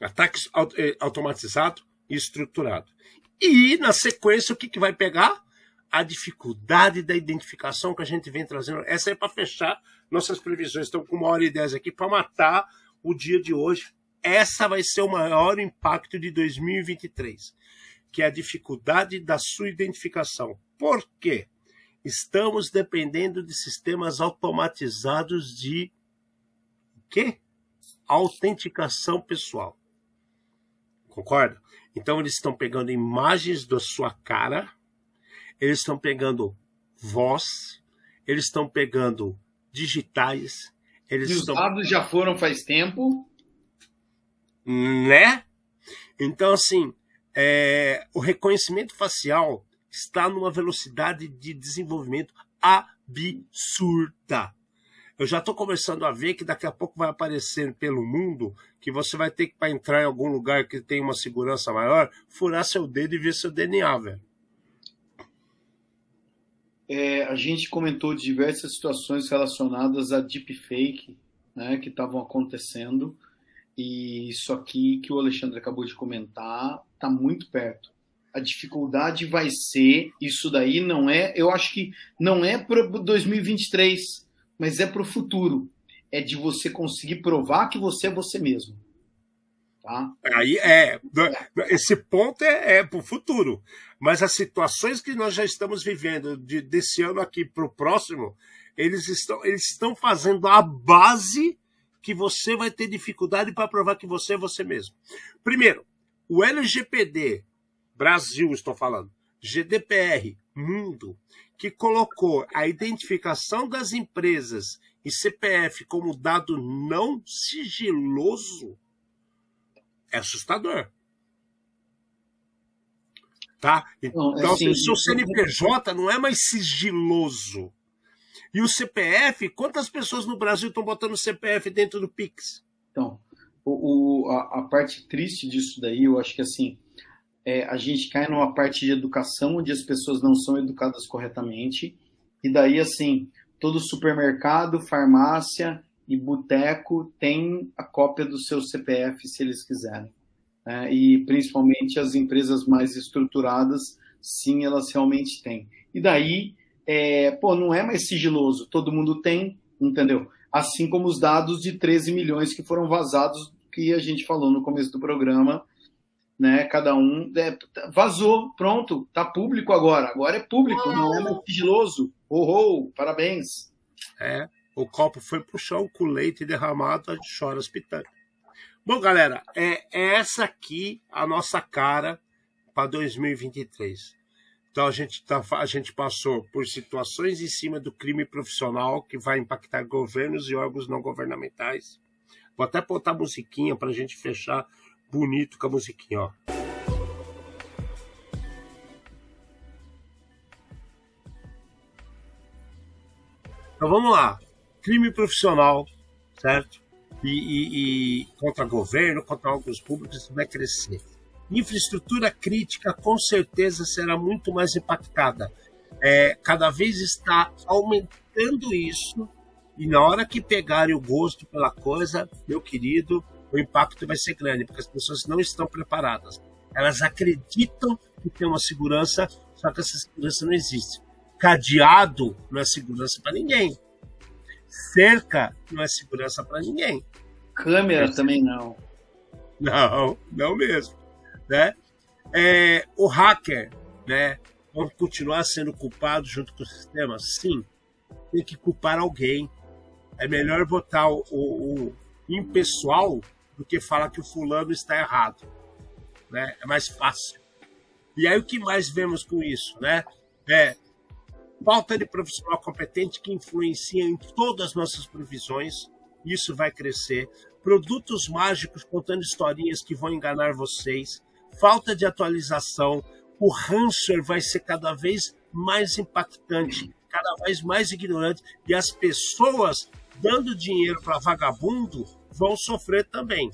Ataque eh, automatizado e estruturado. E, na sequência, o que, que vai pegar? A dificuldade da identificação que a gente vem trazendo. Essa é para fechar nossas previsões. Estão com uma hora e dez aqui para matar o dia de hoje. Essa vai ser o maior impacto de 2023, que é a dificuldade da sua identificação. Por quê? Estamos dependendo de sistemas automatizados de quê? Autenticação pessoal. Concorda? Então eles estão pegando imagens da sua cara, eles estão pegando voz, eles estão pegando digitais, eles e os estão... dados já foram faz tempo, né? Então assim, é... o reconhecimento facial está numa velocidade de desenvolvimento absurda. Eu já estou começando a ver que daqui a pouco vai aparecer pelo mundo que você vai ter que, para entrar em algum lugar que tem uma segurança maior, furar seu dedo e ver seu DNA, velho. É, a gente comentou diversas situações relacionadas a deepfake, né, que estavam acontecendo, e isso aqui que o Alexandre acabou de comentar está muito perto. A dificuldade vai ser, isso daí não é, eu acho que não é para 2023, mas é para o futuro. É de você conseguir provar que você é você mesmo. Tá? Aí é. Esse ponto é, é para o futuro. Mas as situações que nós já estamos vivendo de, desse ano aqui para o próximo, eles estão, eles estão fazendo a base que você vai ter dificuldade para provar que você é você mesmo. Primeiro, o LGPD, Brasil, estou falando, GDPR, mundo, que colocou a identificação das empresas e CPF como dado não sigiloso é assustador. Tá? Então, não, assim, o seu CNPJ não é mais sigiloso. E o CPF, quantas pessoas no Brasil estão botando CPF dentro do Pix? Então, o, o a, a, parte triste disso daí, eu acho que assim, é, a gente cai numa parte de educação onde as pessoas não são educadas corretamente, e daí, assim, todo supermercado, farmácia e boteco tem a cópia do seu CPF se eles quiserem. É, e principalmente as empresas mais estruturadas, sim, elas realmente têm. E daí, é, pô, não é mais sigiloso, todo mundo tem, entendeu? Assim como os dados de 13 milhões que foram vazados, que a gente falou no começo do programa, né? Cada um é, vazou, pronto, tá público agora. Agora é público, não é mais sigiloso. Oh, oh, parabéns. É, o copo foi pro chão com leite derramado, a gente chora pitando. Bom, galera, é, é essa aqui a nossa cara para 2023. Então a gente, tá, a gente passou por situações em cima do crime profissional que vai impactar governos e órgãos não governamentais. Vou até botar musiquinha para a gente fechar bonito com a musiquinha, ó. Então vamos lá. Crime profissional, certo? E, e, e contra governo, contra órgãos públicos, isso vai crescer. Infraestrutura crítica com certeza será muito mais impactada. É, cada vez está aumentando isso, e na hora que pegarem o gosto pela coisa, meu querido, o impacto vai ser grande, porque as pessoas não estão preparadas. Elas acreditam que tem uma segurança, só que essa segurança não existe. Cadeado não é segurança para ninguém. Cerca não é segurança para ninguém. Câmera também não. Não, não mesmo. Né? É, o hacker, né? Pode continuar sendo culpado junto com o sistema? Sim. Tem que culpar alguém. É melhor botar o, o, impessoal do que falar que o fulano está errado. Né? É mais fácil. E aí o que mais vemos com isso? Né? É falta de profissional competente que influencia em todas as nossas previsões. Isso vai crescer. Produtos mágicos contando historinhas que vão enganar vocês. Falta de atualização. O rancher vai ser cada vez mais impactante, cada vez mais ignorante. E as pessoas dando dinheiro para vagabundo vão sofrer também.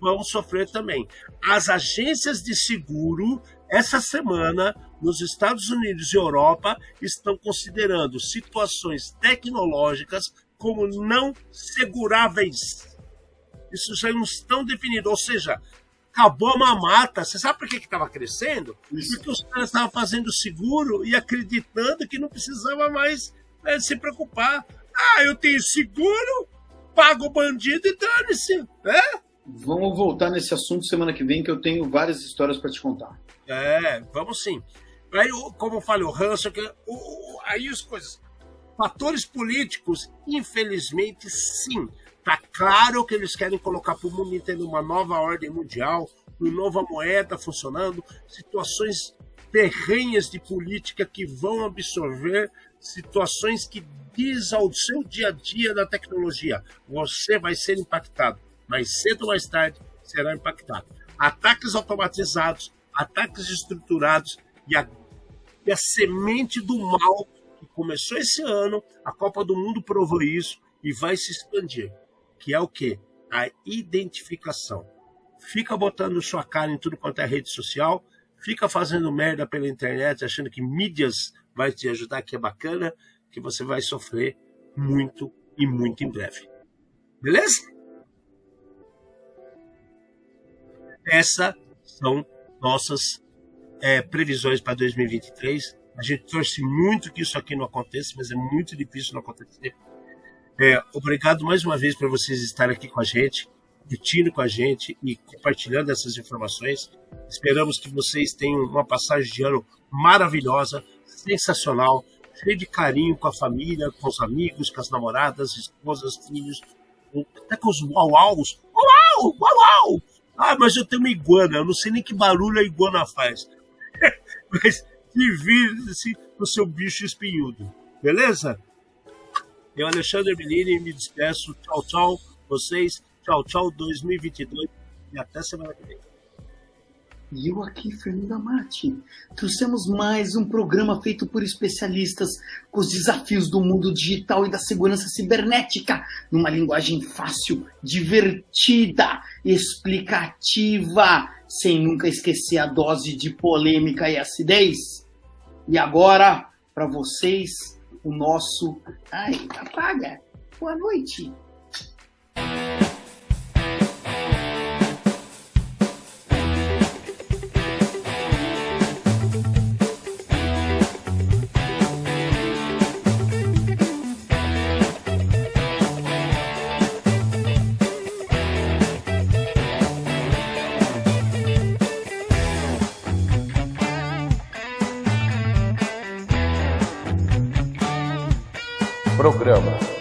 Vão sofrer também. As agências de seguro, essa semana, nos Estados Unidos e Europa, estão considerando situações tecnológicas como não seguráveis. Isso já não estão definidos. Ou seja, acabou a mamata. Você sabe por que estava crescendo? Isso. Porque os caras estavam fazendo seguro e acreditando que não precisava mais né, se preocupar. Ah, eu tenho seguro, pago o bandido e dane-se. Né? Vamos voltar nesse assunto semana que vem, que eu tenho várias histórias para te contar. É, vamos sim. Aí, como eu falei, o ranço, que- o- o- aí as coisas. Fatores políticos, infelizmente, sim. Tá claro que eles querem colocar para o mundo inteiro uma nova ordem mundial, uma nova moeda funcionando, situações terrenhas de política que vão absorver situações que diz ao seu dia a dia da tecnologia. Você vai ser impactado. Mais cedo ou mais tarde será impactado. Ataques automatizados, ataques estruturados e a, e a semente do mal que começou esse ano, a Copa do Mundo provou isso e vai se expandir. Que é o quê? A identificação. Fica botando sua cara em tudo quanto é rede social, fica fazendo merda pela internet, achando que mídias vai te ajudar, que é bacana, que você vai sofrer muito e muito em breve. Beleza? Essas são nossas é, previsões para 2023. A gente torce muito que isso aqui não aconteça, mas é muito difícil não acontecer. É, obrigado mais uma vez por vocês estarem aqui com a gente, curtindo com a gente e compartilhando essas informações. Esperamos que vocês tenham uma passagem de ano maravilhosa, sensacional, cheia de carinho com a família, com os amigos, com as namoradas, esposas, filhos, até com os. Uau, uau, Ah, mas eu tenho uma iguana, eu não sei nem que barulho a iguana faz. mas divirta-se no seu bicho espinhudo, beleza? Eu, Alexandre Melini, me despeço. Tchau, tchau, vocês. Tchau, tchau, 2022 e até semana que vem. E eu aqui, Fernando Amati. Trouxemos mais um programa feito por especialistas com os desafios do mundo digital e da segurança cibernética, numa linguagem fácil, divertida, explicativa, sem nunca esquecer a dose de polêmica e acidez. E agora, para vocês, o nosso. Ai, apaga! Boa noite! Programa Ed Zone.